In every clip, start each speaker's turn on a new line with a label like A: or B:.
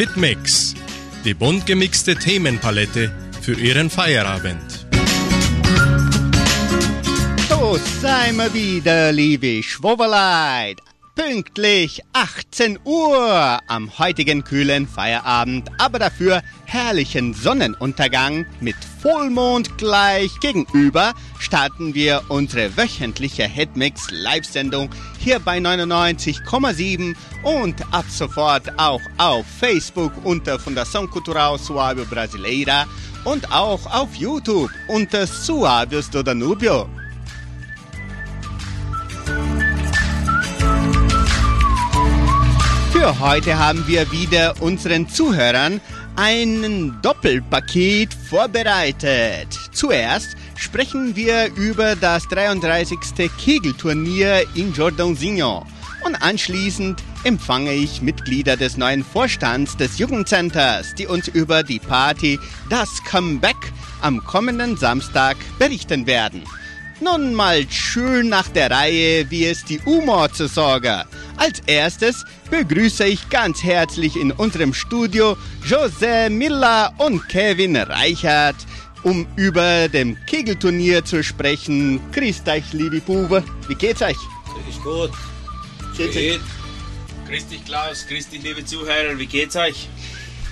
A: Hitmix, die bunt gemixte Themenpalette für Ihren Feierabend.
B: So seien wir wieder, liebe Schwoberleid. Pünktlich 18 Uhr am heutigen kühlen Feierabend, aber dafür herrlichen Sonnenuntergang mit Vollmond gleich gegenüber starten wir unsere wöchentliche Hitmix Live-Sendung hier bei 99,7 und ab sofort auch auf Facebook unter Fundação Cultural Suave Brasileira und auch auf YouTube unter Suaves do Danubio. Für heute haben wir wieder unseren Zuhörern ein Doppelpaket vorbereitet. Zuerst sprechen wir über das 33. Kegelturnier in Jordãozinho und anschließend empfange ich Mitglieder des neuen Vorstands des Jugendcenters, die uns über die Party Das Comeback am kommenden Samstag berichten werden. Nun mal schön nach der Reihe, wie es die Humor zu sorgen. Als erstes begrüße ich ganz herzlich in unserem Studio José Miller und Kevin Reichert, um über dem Kegelturnier zu sprechen. Grüßt euch, liebe Bube. Wie geht's euch?
C: Ist gut.
B: Geht's
C: Geht. Grüß dich, Klaus. Grüß dich, liebe Zuhörer. Wie geht's euch?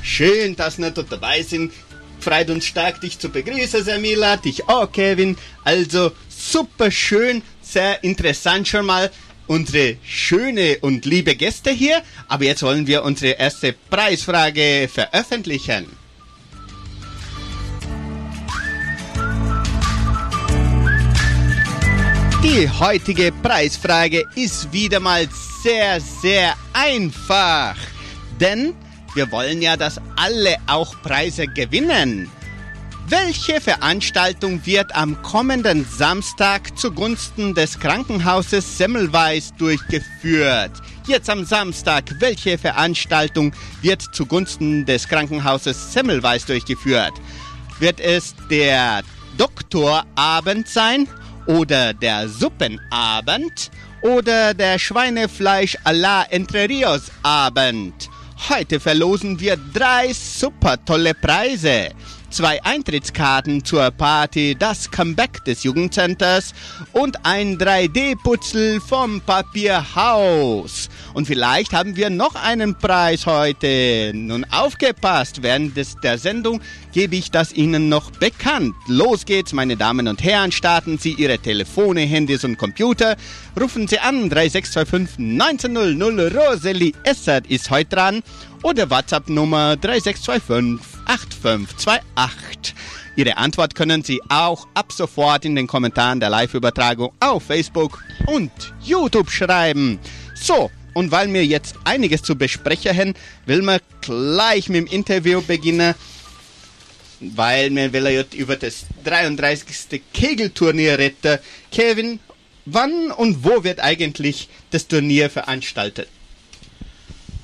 B: Schön, dass wir dort dabei sind. Freut uns stark, dich zu begrüßen, Miller, dich auch, Kevin. Also super schön, sehr interessant schon mal unsere schöne und liebe Gäste hier. Aber jetzt wollen wir unsere erste Preisfrage veröffentlichen. Die heutige Preisfrage ist wieder mal sehr, sehr einfach. Denn wir wollen ja, dass alle auch Preise gewinnen. Welche Veranstaltung wird am kommenden Samstag zugunsten des Krankenhauses Semmelweis durchgeführt? Jetzt am Samstag, welche Veranstaltung wird zugunsten des Krankenhauses Semmelweis durchgeführt? Wird es der Doktorabend sein oder der Suppenabend oder der Schweinefleisch à la Entre Rios Abend? Heute verlosen wir drei super tolle Preise. Zwei Eintrittskarten zur Party Das Comeback des Jugendcenters und ein 3D-Putzel vom Papierhaus. Und vielleicht haben wir noch einen Preis heute. Nun aufgepasst, während des, der Sendung gebe ich das Ihnen noch bekannt. Los geht's, meine Damen und Herren. Starten Sie Ihre Telefone, Handys und Computer. Rufen Sie an 3625 1900. Roseli Essert ist heute dran. Oder WhatsApp-Nummer 3625 8528. Ihre Antwort können Sie auch ab sofort in den Kommentaren der Live-Übertragung auf Facebook und YouTube schreiben. So, und weil wir jetzt einiges zu besprechen haben, will man gleich mit dem Interview beginnen, weil wir will jetzt über das 33. Kegelturnier reden. Kevin, wann und wo wird eigentlich das Turnier veranstaltet?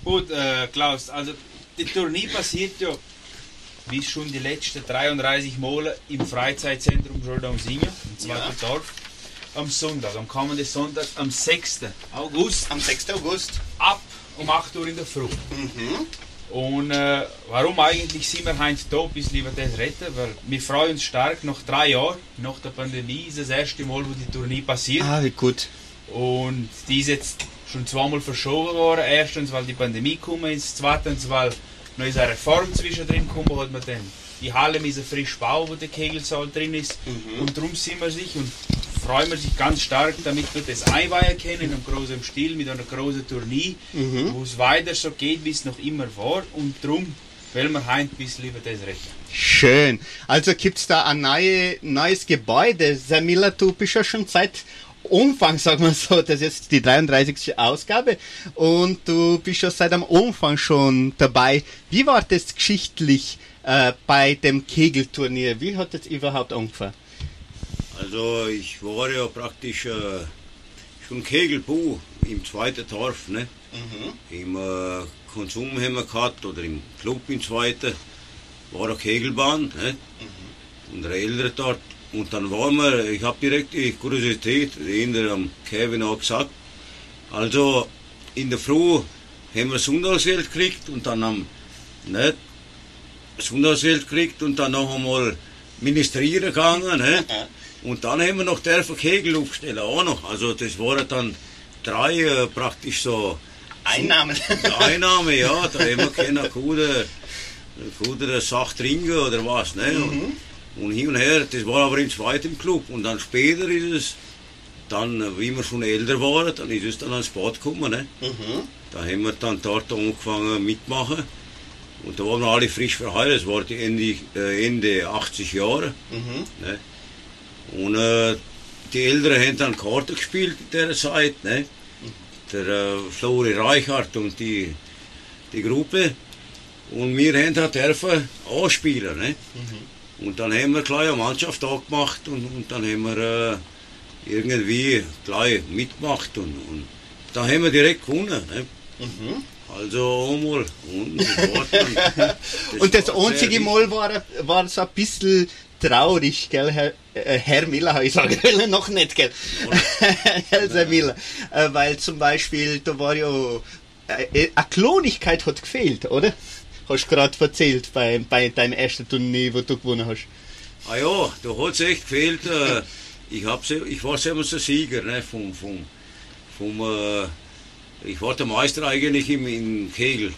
C: Gut, äh, Klaus, also das Turnier passiert ja, wie schon die letzten 33 Male im Freizeitzentrum Jordãozinho, im zweiten
B: Ja.
C: Dorf, am Sonntag, am kommenden Sonntag, am 6. August,
B: Am 6. August.
C: ab um 8 Uhr in der Früh. Und äh, warum eigentlich sind wir heute da, bis lieber das retten? Weil wir freuen uns stark, nach drei Jahren, nach der Pandemie, ist das erste Mal, wo die Tournee passiert.
B: Ah, wie gut.
C: Und die ist jetzt schon zweimal verschoben worden. Erstens, weil die Pandemie gekommen ist. Zweitens, weil noch ist eine Reform zwischendrin gekommen, hat man dann die Halle müssen frisch bauen, wo der Kegelsaal drin ist. Und darum sind wir sich und freuen wir sich ganz stark, damit wir das einweihen können in einem großen Stil, mit einer großen Tournee, wo es weiter so geht, wie es noch immer war. Und darum wollen wir heute ein bisschen über das reden.
B: Schön. Also gibt's da ein neue, neues Gebäude. Samila, du bist ja schon seit Umfang, sagen wir so, das ist jetzt die 33. Ausgabe und du bist ja seit am Umfang schon dabei. Wie war das geschichtlich äh, bei dem Kegelturnier? Wie hat das überhaupt angefangen?
D: Also ich war ja praktisch äh, schon Kegelbu im zweiten Dorf, ne? Im äh, Konsum haben wir gehabt oder im Club im zweiten war eine Kegelbahn, ne? Und der Ältere dort. Und dann waren wir, ich habe direkt die Kuriosität, der am Kevin auch gesagt. Also in der Früh haben wir Sonntagsgeld gekriegt und dann am nicht Sonntagsgeld gekriegt und dann noch einmal ministrieren gegangen. Nicht? Und dann haben wir noch der Kegel aufgestellt, auch noch. Also das waren dann drei äh, praktisch so
B: Einnahmen.
D: Einnahme, ja, da haben wir keine gute, gute Sache trinken oder was. Ne? Und, und hin und her, das war aber im zweiten Club. Und dann später ist es, dann, wie wir schon älter waren, dann ist es dann ans Bad gekommen. Ne?
B: Mhm.
D: Da haben wir dann dort angefangen mitmachen. Und da waren wir alle frisch verheiratet, das war die Ende, äh, Ende 80 Jahre.
B: Mhm.
D: Ne? Und äh, die Älteren haben dann Karten gespielt in dieser Zeit. Ne? Der äh, Flori Reichhardt und die, die Gruppe. Und wir haben da dürfen anspielen. Ne? Und dann haben wir gleich eine Mannschaft angemacht und, und dann haben wir äh, irgendwie gleich mitgemacht. Und, und da haben wir direkt gewonnen. Ne? Also einmal. Und das, dann,
B: Und das einzige. Mal war, war so ein bisschen traurig, gell, Herr, äh, Herr Miller, habe ich sagen wollen, noch nicht, gell? Herr Miller, äh, weil zum Beispiel, da war ja, äh, eine Klonigkeit hat gefehlt, oder? Hast du gerade erzählt bei, bei deinem ersten Turnier, wo du gewonnen hast.
D: Ah ja, da hat es echt gefehlt. Äh, ich, hab, ich war selber der Sieger ne, vom, vom, vom äh, ich war der Meister eigentlich im, im Kegel.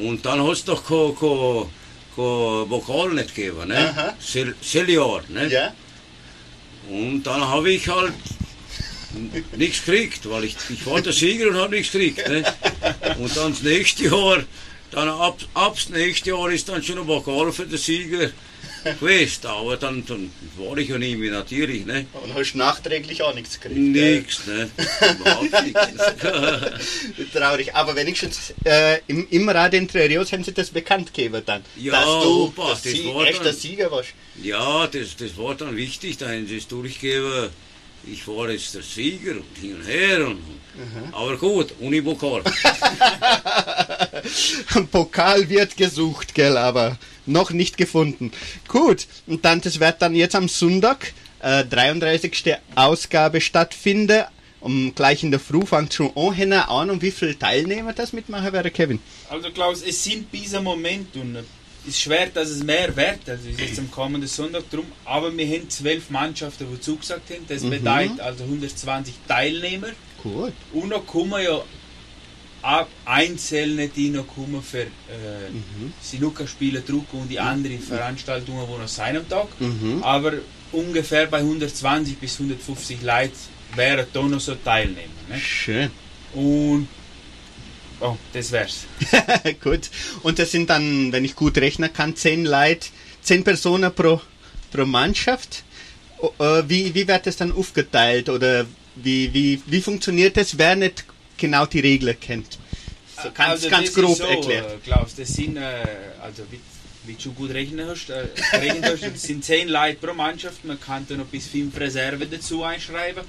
D: Und dann hat es doch kein, kein, kein Vokal nicht gegeben, ne? Sel, Seljahr, ne?
B: Ja?
D: Und dann habe ich halt nichts gekriegt, weil ich, ich war der Sieger und habe nichts gekriegt. Ne? Und dann das nächste Jahr, dann ab, ab das nächste Jahr ist dann schon ein Pokal für den Sieger gewesen. Aber dann, dann war ich ja nicht mehr natürlich. Ne?
B: Und hast nachträglich auch nichts gekriegt.
D: Nix, ne? Überhaupt nichts.
B: Traurig, aber wenigstens äh, im, im Radio Entre Rios haben sie das bekannt gegeben dann.
D: Ja,
B: dass du
D: Opa,
B: das
D: das
B: Sie
D: war
B: echter
D: dann-
B: Sieger warst.
D: Ja, das, das war dann wichtig, da haben sie es durchgegeben. Ich war jetzt der Sieger und hin und her. Und, Aber gut, ohne Pokal.
B: Ein Pokal wird gesucht, gell, aber noch nicht gefunden. Gut, und dann, das wird dann jetzt am Sonntag, äh, 33. Ausgabe stattfinden. Um gleich in der Früh fängt schon an, Haben wir Ahnung, wie viele Teilnehmer das mitmachen werden, Kevin?
C: Also Klaus, es sind im Moment und es ist schwer, dass es mehr wird, also ist jetzt am kommenden Sonntag drum, aber wir haben zwölf Mannschaften, die zugesagt haben, das bedeutet also 120 Teilnehmer
B: Gut.
C: und noch kommen ja Einzelne, die noch kommen für äh, Sinuka-Spiele, Druck und die anderen Veranstaltungen, die noch sein am Tag, aber ungefähr bei 120 bis 150 Leute wären da noch so Teilnehmer. Ne?
B: Schön.
C: Und oh, das wär's.
B: gut. Und das sind dann, wenn ich gut rechnen kann, zehn Leute, zehn Personen pro, pro Mannschaft. Äh, Wie, wie wird das dann aufgeteilt oder wie, wie, wie funktioniert das, wer nicht genau die Regeln kennt? So ganz,
C: Also
B: ganz
C: das
B: grob
C: so,
B: erklärt.
C: Äh, Klaus, das sind, äh, also wie, wie du gut rechnen hast, äh, hast, das sind 10 Leute pro Mannschaft, man kann da noch bis 5 Reserven dazu einschreiben.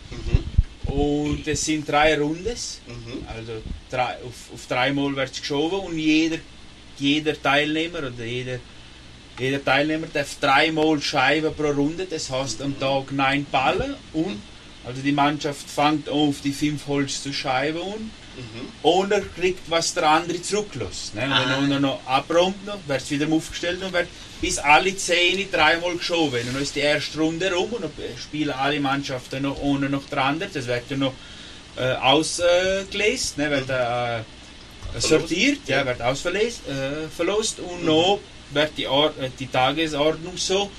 C: Und es sind drei Rundes, also drei, auf, auf dreimal wird es geschoben und jeder, jeder Teilnehmer oder jeder, jeder Teilnehmer darf dreimal Scheiben pro Runde, das heißt am Tag neun Ballen und also die Mannschaft fängt an, auf die fünf Holz zu scheiben und und er kriegt, was der andere zurücklässt. Ne? Und
B: Ah.
C: wenn er noch abräumt, wird es wieder aufgestellt und wird bis alle zehn dreimal geschoben. Und dann ist die erste Runde rum und dann spielen alle Mannschaften noch ohne noch der andere. Das wird ja noch äh, ausgelesen, ne? wird äh, sortiert, ja, wird ausverlost äh, verlost und noch wird die, Or äh, die Tagesordnung so,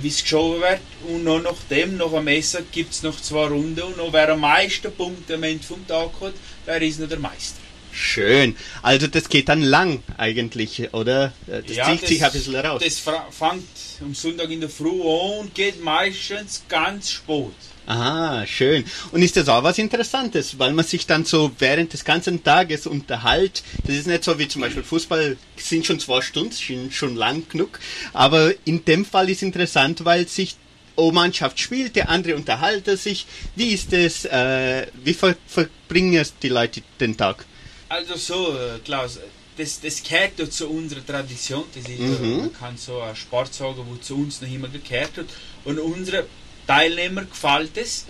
C: wie es geschoben wird. Und noch nach dem, nach dem Messer, gibt es noch zwei Runden und noch wer am meisten Punkte am Ende vom Tag hat, der ist noch der Meister.
B: Schön. Also das geht dann lang eigentlich, oder? Das zieht sich ein bisschen raus.
C: Das fängt am Sonntag in der Früh an und geht meistens ganz spät.
B: Ah, schön. Und ist das auch was Interessantes, weil man sich dann so während des ganzen Tages unterhält. Das ist nicht so wie zum Beispiel Fußball, sind schon zwei Stunden, sind schon lang genug. Aber in dem Fall ist interessant, weil sich eine Mannschaft spielt, der andere unterhalten sich. Wie ist das, äh, wie ver verbringen die Leute den Tag?
C: Also so, äh, Klaus, das, das gehört ja zu unserer Tradition. Das ist,
B: Mhm.
C: man kann so ein Sport sagen, wo zu uns noch immer gehört hat. Und unsere Teilnehmer gefällt es,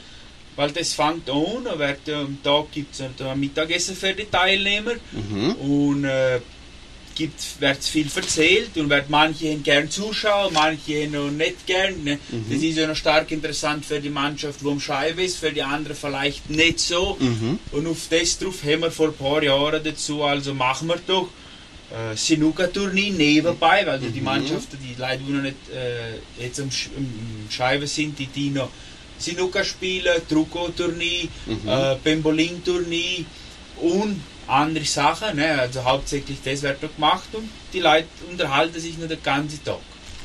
C: weil das fängt an, ja am Tag gibt es ein Mittagessen für die Teilnehmer.
B: Mhm.
C: Und äh, wird viel erzählt und wird manche gern zuschauen, manche noch nicht gern. Ne? Mhm. Das ist ja noch stark interessant für die Mannschaft, wo am Scheibe ist, für die anderen vielleicht nicht so. Mhm. Und auf das drauf haben wir vor ein paar Jahren dazu, also machen wir doch äh, Sinuka-Turnier nebenbei, weil mhm. die Mannschaften, die leider noch nicht äh, jetzt am, Sch am Scheibe sind, die, die noch Sinuka spielen, Truco-Turnier, mhm. äh, Pembolin-Turnier und andere Sachen. Ne? Also hauptsächlich das wird da gemacht und die Leute unterhalten sich nur den ganzen Tag.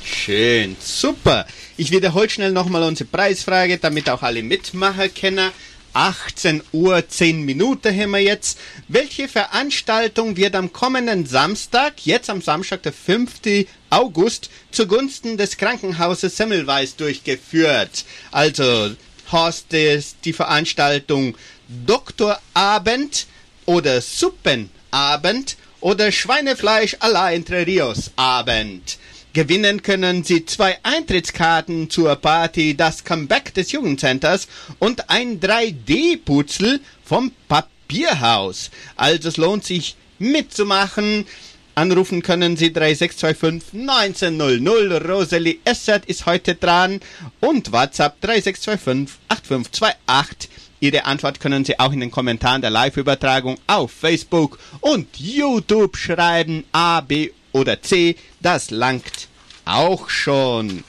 B: Schön, super. Ich wiederhole schnell nochmal unsere Preisfrage, damit auch alle mitmachen können. 18 Uhr 10 Minuten haben wir jetzt. Welche Veranstaltung wird am kommenden Samstag, jetzt am Samstag, der 5. August, zugunsten des Krankenhauses Semmelweis durchgeführt? Also, Horst, die Veranstaltung Doktorabend oder Suppenabend oder Schweinefleisch à la Entre Rios Abend. Gewinnen können Sie zwei Eintrittskarten zur Party Das Comeback des Jugendcenters und ein 3D-Putzel vom Papierhaus. Also es lohnt sich mitzumachen. Anrufen können Sie 3625 1900. Rosalie Essert ist heute dran und WhatsApp 3625 8528. Ihre Antwort können Sie auch in den Kommentaren der Live-Übertragung auf Facebook und YouTube schreiben. A, B oder C, das langt auch schon.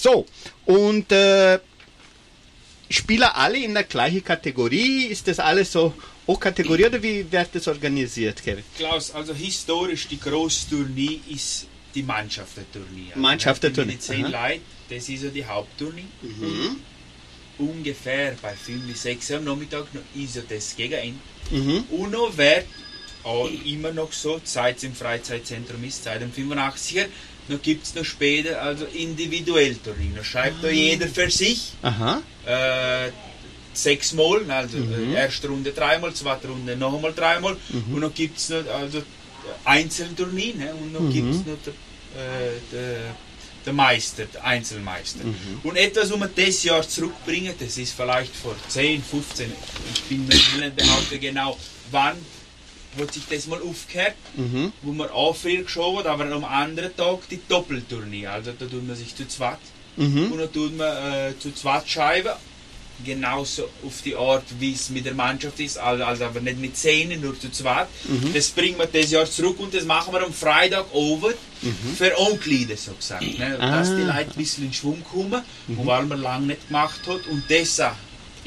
B: So, und äh, Spieler alle in der gleichen Kategorie? Ist das alles so O-Kategorie oder wie wird das organisiert, Kevin?
C: Klaus, also historisch die Großturnier ist die Mannschaft der Turnier.
B: Mannschaft der
C: Turnier. zehn Leute, das ist ja die Hauptturnier. Mhm. Ungefähr bei 5 bis 6 am Nachmittag ist ja das gegen ihn. Mhm. Und noch wird auch immer noch so, seit es im Freizeitzentrum ist, seit dem 85er, noch gibt es noch später also individuell Turnier. Schreibt ah. da jeder für sich.
B: Aha.
C: Äh, sechsmal, also mhm. Äh, erste Runde dreimal, zweite Runde nochmal dreimal mhm. und noch gibt es noch also Einzelturnier ne? und noch mhm. gibt es noch der, äh, der, der, Meister, der Einzelmeister. Mhm. Und etwas, was wir dieses Jahr zurückbringen, das ist vielleicht vor 10, 15, ich bin mir nicht behaupten genau wann, hat sich das mal aufgehört, mhm. wo man auch früher geschaut hat, aber am anderen Tag die Doppelturnier. Also da tut man sich zu zweit mhm. und dann tut man äh, zu zweit Scheiben. Genauso auf die Art, wie es mit der Mannschaft ist, also, also aber nicht mit Zähnen, nur zu zweit. Mhm. Das bringen wir dieses Jahr zurück und das machen wir am Freitag over mhm. für Onglieder, so gesagt. Ne? Ah. Dass die Leute ein bisschen in Schwung kommen, mhm. weil man lange nicht gemacht hat und deshalb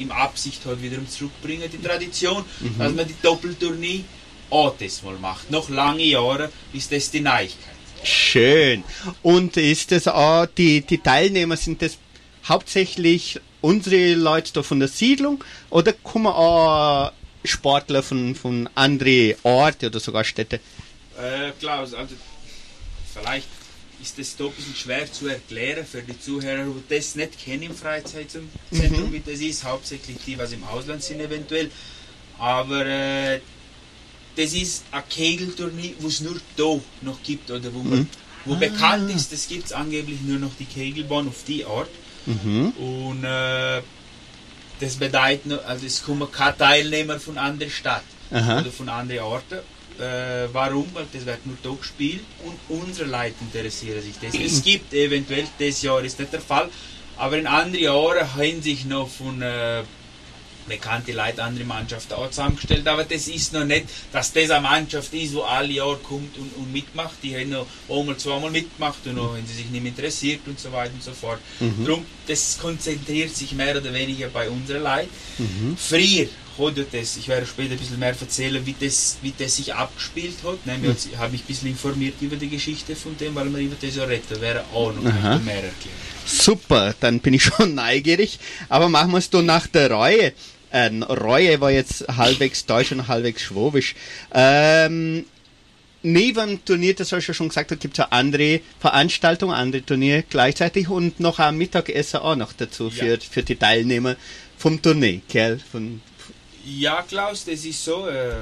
C: im Absicht halt wiederum zurückbringen, die Tradition, mhm. dass man die Doppeltournee mal macht. Noch lange Jahre ist das die Neuigkeit.
B: Schön. Und ist das auch, die, die Teilnehmer, sind das hauptsächlich unsere Leute da von der Siedlung oder kommen auch Sportler von, von anderen Orten oder sogar Städte?
C: Äh, Klaus, also vielleicht ist das da ein bisschen schwer zu erklären für die Zuhörer, die das nicht kennen im Freizeitzentrum, mhm. wie das ist, hauptsächlich die, was im Ausland sind eventuell. Aber äh, das ist ein Kegelturnier, wo es nur da noch gibt, oder wo, man, mhm. wo ah. bekannt ist, das gibt es angeblich nur noch die Kegelbahn auf die Art. Mhm. Und äh, das bedeutet, also es kommen keine Teilnehmer von anderen Stadt Aha. oder von anderen Orten. Äh, warum? Weil das wird nur da gespielt und unsere Leute interessieren sich das. Es gibt eventuell, das Jahr ist nicht der Fall, aber in anderen Jahren haben sich noch von äh, bekannte Leute, andere Mannschaften auch zusammengestellt, aber das ist noch nicht, dass das eine Mannschaft ist, wo alle Jahre kommt und, und mitmacht. Die haben noch einmal, zweimal mitgemacht und noch, wenn sie sich nicht mehr interessiert und so weiter und so fort. Mhm. Darum, das konzentriert sich mehr oder weniger bei unseren Leuten. Mhm. Früher hat das, ich werde später ein bisschen mehr erzählen, wie das, wie das sich abgespielt hat. Ne, mhm. Ich habe mich ein bisschen informiert über die Geschichte von dem, weil man über das ja redet, wäre auch noch mehr erklären.
B: Super, dann bin ich schon neugierig. Aber machen wir es doch nach der Reue. Ähm, Reue war jetzt halbwegs deutsch und halbwegs schwobisch. Ähm, neben dem Turnier, das habe ich ja schon gesagt, da gibt es ja andere Veranstaltungen, andere Turniere gleichzeitig und noch ein Mittagessen auch noch dazu ja. für, für die Teilnehmer vom Turnier, gell? Von,
C: ja, Klaus, das ist so. Äh,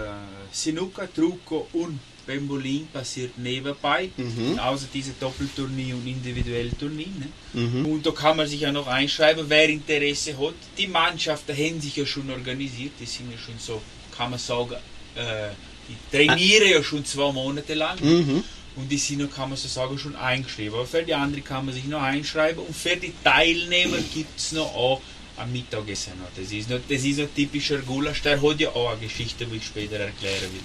C: Sinuka, Truco und Pembolin passiert nebenbei, mhm. außer diese Doppelturnier und individuelle Turnier. Ne? Mhm. Und da kann man sich ja noch einschreiben, wer Interesse hat. Die Mannschaften haben sich ja schon organisiert, die sind ja schon so, kann man sagen, äh, Ich trainiere ja schon zwei Monate lang.
B: Mhm.
C: Und die sind kann man so sagen, schon eingeschrieben. Aber für die anderen kann man sich noch einschreiben. Und für die Teilnehmer gibt es noch auch am Mittagessen. Das ist noch, das ist noch typischer Gulasch. Der hat ja auch eine Geschichte, die ich später erklären will.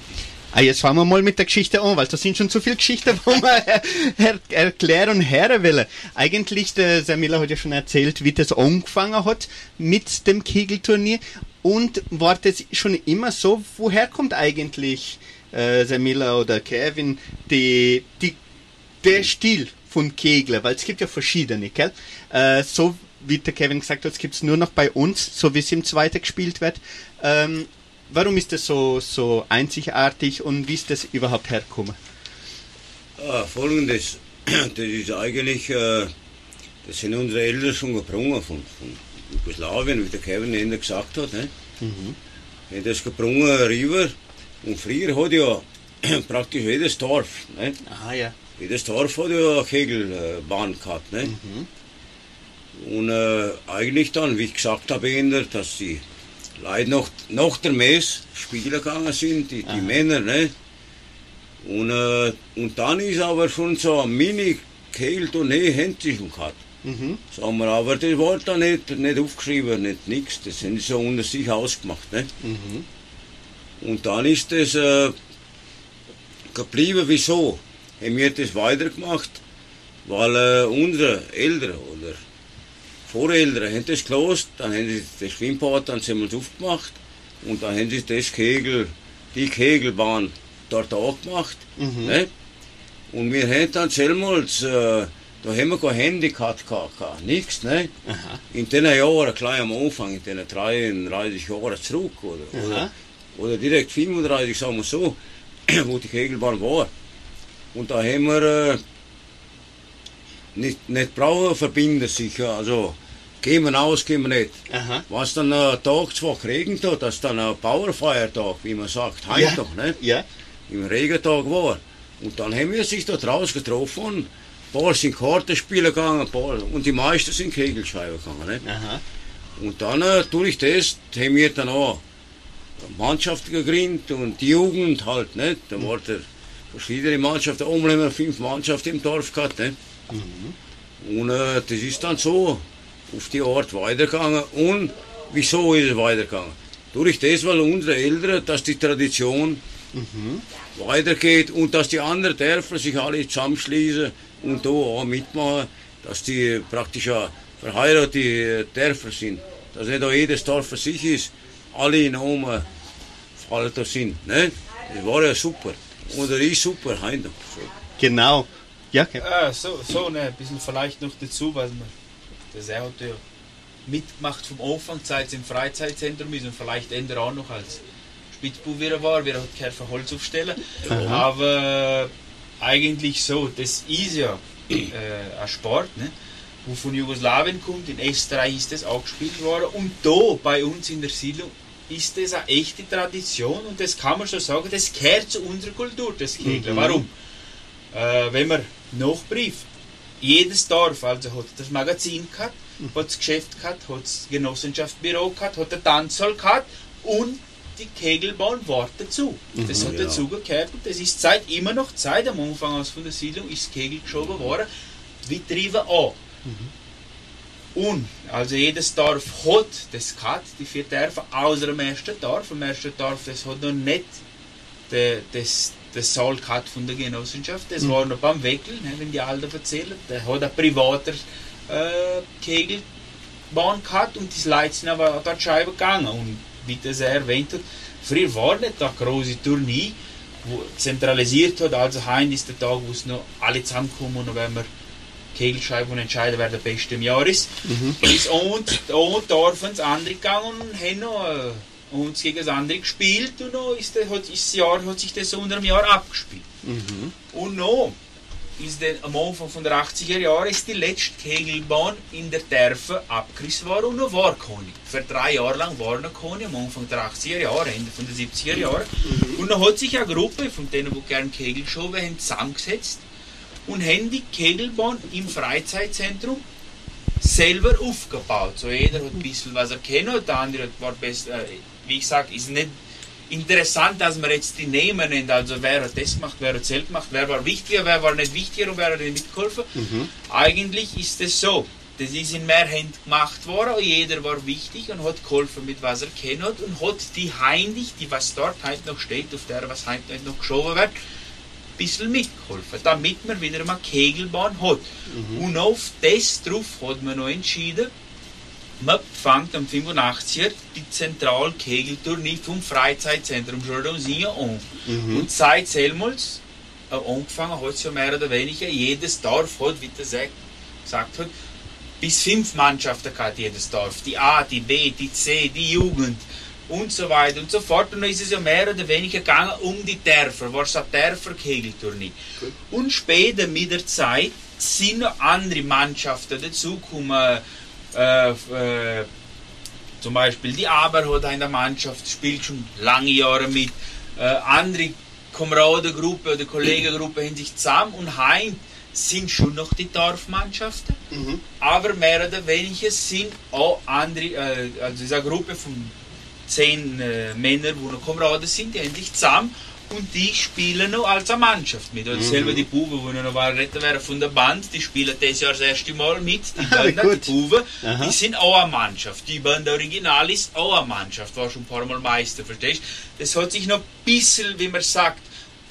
B: Ah, jetzt fangen wir mal mit der Geschichte an, weil da sind schon zu viele Geschichten, wo man er erklären und hören will. Eigentlich, der Samila hat ja schon erzählt, wie das angefangen hat mit dem Kegelturnier. Und war das schon immer so, woher kommt eigentlich äh, Samila oder Kevin die, die, der Stil von Kegler? Weil es gibt ja verschiedene, gell? Äh, so wie der Kevin gesagt hat, es gibt es nur noch bei uns, so wie es im Zweiten gespielt wird. Ähm, warum ist das so, so einzigartig und wie ist das überhaupt hergekommen?
D: Ah, Folgendes, das ist eigentlich, äh, das sind unsere Eltern schon gebrungen von, von Jugoslawien, wie der Kevin Ender gesagt hat. Ne?
B: Mhm.
D: Haben das gebrungen rüber und früher hat ja praktisch jedes Dorf, ne?
B: Aha, ja.
D: jedes Dorf hat ja eine Kegelbahn gehabt. Ne?
B: Mhm.
D: Und äh, eigentlich dann, wie ich gesagt habe, Ender, dass die Leute nach, nach der Messe Spieler gegangen sind, die, die Männer. Ne? Und, äh, und dann ist aber schon so ein Mini-Kegeltournee händlich gehabt.
B: Mhm.
D: Sagen wir, aber das war da nicht, nicht aufgeschrieben, nicht nichts. Das sind so unter sich ausgemacht. Ne?
B: Mhm.
D: Und dann ist das äh, geblieben, wieso? Haben wir das weitergemacht? Weil äh, unsere Eltern oder Voreltern haben das gelost, dann haben sie das Schwimmbad dann wir aufgemacht und dann haben sie das Kegel, die Kegelbahn dort auch gemacht.
B: Mhm.
D: Ne? Und wir haben dann selbst, äh, da haben wir kein Handy gehabt, gehabt, nichts. Ne?
B: Aha.
D: In den Jahren, gleich am Anfang, in den 33 Jahren zurück, oder, oder, oder direkt 35, sagen wir so, wo die Kegelbahn war. Und da haben wir äh, nicht, nicht brauchen verbinden sich, also gehen wir aus, gehen wir nicht.
B: Aha.
D: Was dann ein Tag zwar geregnet hat, dass dann ein Bauerfeiertag, wie man sagt,
B: Ja.
D: heute noch, ne?
B: Ja.
D: im Regentag war. Und dann haben wir sich da draußen getroffen. Ein paar sind Karten spielen gegangen, ein paar, und die meisten sind Kegelschreiber gegangen. Ne?
B: Aha.
D: Und dann äh, durch das haben wir dann auch Mannschaften gegründet und die Jugend halt. Ne? Da war der verschiedene Mannschaften, oben haben wir fünf Mannschaften im Dorf gehabt. Ne? Und äh, das ist dann so auf die Art weitergegangen. Und wieso ist es weitergegangen? Durch das, weil unsere Eltern, dass die Tradition weitergeht und dass die anderen Dörfer sich alle zusammenschließen und da auch mitmachen, dass die praktisch auch verheiratete Dörfer sind. Dass nicht auch jedes Dorf für sich ist, alle in einem Fall da sind. Ne? Das war ja super. Und das ist super. So.
B: Genau. Ja, Kevin.
C: Ah, so, so ne, ein bisschen vielleicht noch dazu, weil man, das er hat ja mitgemacht vom Anfang, seit es im Freizeitzentrum ist und vielleicht ändert auch noch als Spitzbub wieder war, wir hat kein Holz aufstellen. Aber eigentlich so, das ist ja äh, ein Sport, ne? wo von Jugoslawien kommt, in Österreich ist das auch gespielt worden und da bei uns in der Siedlung ist das eine echte Tradition und das kann man schon sagen, das gehört zu unserer Kultur, das Kegeln.
B: Mhm.
C: Warum? Äh, wenn man Nachbrief, jedes Dorf also hat das Magazin gehabt, hat das Geschäft gehabt, hat das Genossenschaftsbüro gehabt, hat der Tanzsaal gehabt und die Kegelbahn war dazu. Das hat
D: ja.
C: dazu gehört und das ist Zeit, immer noch Zeit, am Anfang aus von der Siedlung ist Kegel geschoben worden, wie Triebe auch. Und, also jedes Dorf hat das gehabt, die vier Dörfer, außer dem ersten Dorf. Im ersten Dorf, das hat noch nicht de, das, das Saal gehabt von der Genossenschaft. Das war noch beim Weckel, ne, wenn die Alten erzählen. Der hat ein privater äh, Kegelbahn gehabt und die Leute sind aber dort Scheibe gegangen. Und wie das er erwähnt hat, früher war nicht das große Turnier, wo zentralisiert hat. Also heute ist der Tag, wo es noch alle zusammenkommen und werden wir Kegelscheibe und entscheiden, wer der Beste im Jahr ist. Ist und, und Dorf ins andere gegangen und haben noch äh, uns gegen das andere gespielt und noch ist, der, hat, ist das Jahr, hat sich das so unter einem Jahr abgespielt. Und noch ist dann am Anfang von der 80er Jahre ist die letzte Kegelbahn in der Dörfer abgerissen worden und noch war keine. Für drei Jahre lang war noch keine, am Anfang der 80er Jahre, Ende von der 70er Jahre. Und dann hat sich eine Gruppe von denen, die gerne Kegel geschoben haben, zusammengesetzt und haben die Kegelbahn im Freizeitzentrum selber aufgebaut. So jeder hat ein bisschen was er kennt, der andere war besser, äh, wie ich sage, ist nicht interessant, dass man jetzt die Namen nennt, also wer hat das gemacht, wer hat das gemacht, wer war wichtiger, wer war nicht wichtiger und wer hat nicht mitgeholfen.
B: Mhm.
C: Eigentlich ist es so, das ist in mehr Händen gemacht worden jeder war wichtig und hat geholfen mit was er kennt hat und hat die heimlich, die was dort heute noch steht, auf der was heute noch geschoben wird, ein bisschen mitgeholfen, damit man wieder mal Kegelbahn hat. Und auf das drauf hat man noch entschieden, man fängt am 85er die Zentralkegeltournee vom Freizeitzentrum Jordãozinho an. Und seit Selmals äh, angefangen hat es ja mehr oder weniger, jedes Dorf hat, wie der Zack gesagt hat, bis fünf Mannschaften gehabt, jedes Dorf. Die A, die B, die C, die Jugend und so weiter und so fort. Und dann ist es ja mehr oder weniger gegangen um die Dörfer, war es eine Dörfer-Kegeltournee. Und später mit der Zeit sind noch andere Mannschaften dazugekommen. Äh, äh, zum Beispiel die Aber hat in der Mannschaft, spielt schon lange Jahre mit. Äh, andere Kameradengruppe oder Kollegengruppe haben sich zusammen und heim sind schon noch die Dorfmannschaften. Aber mehr oder weniger sind auch andere, äh, also diese Gruppe von zehn äh, Männern, die noch Kameraden sind, die haben sich zusammen und die spielen noch als eine Mannschaft mit. Oder selber die Buben, die noch retten werden von der Band, die spielen dieses Jahr das erste Mal mit. Die
B: Ah,
C: Band,
B: gut.
C: die Buben,
B: Aha.
C: die sind auch eine Mannschaft. Die Band Original ist auch eine Mannschaft, war schon ein paar Mal Meister, verstehst du? Das hat sich noch ein bisschen, wie man sagt,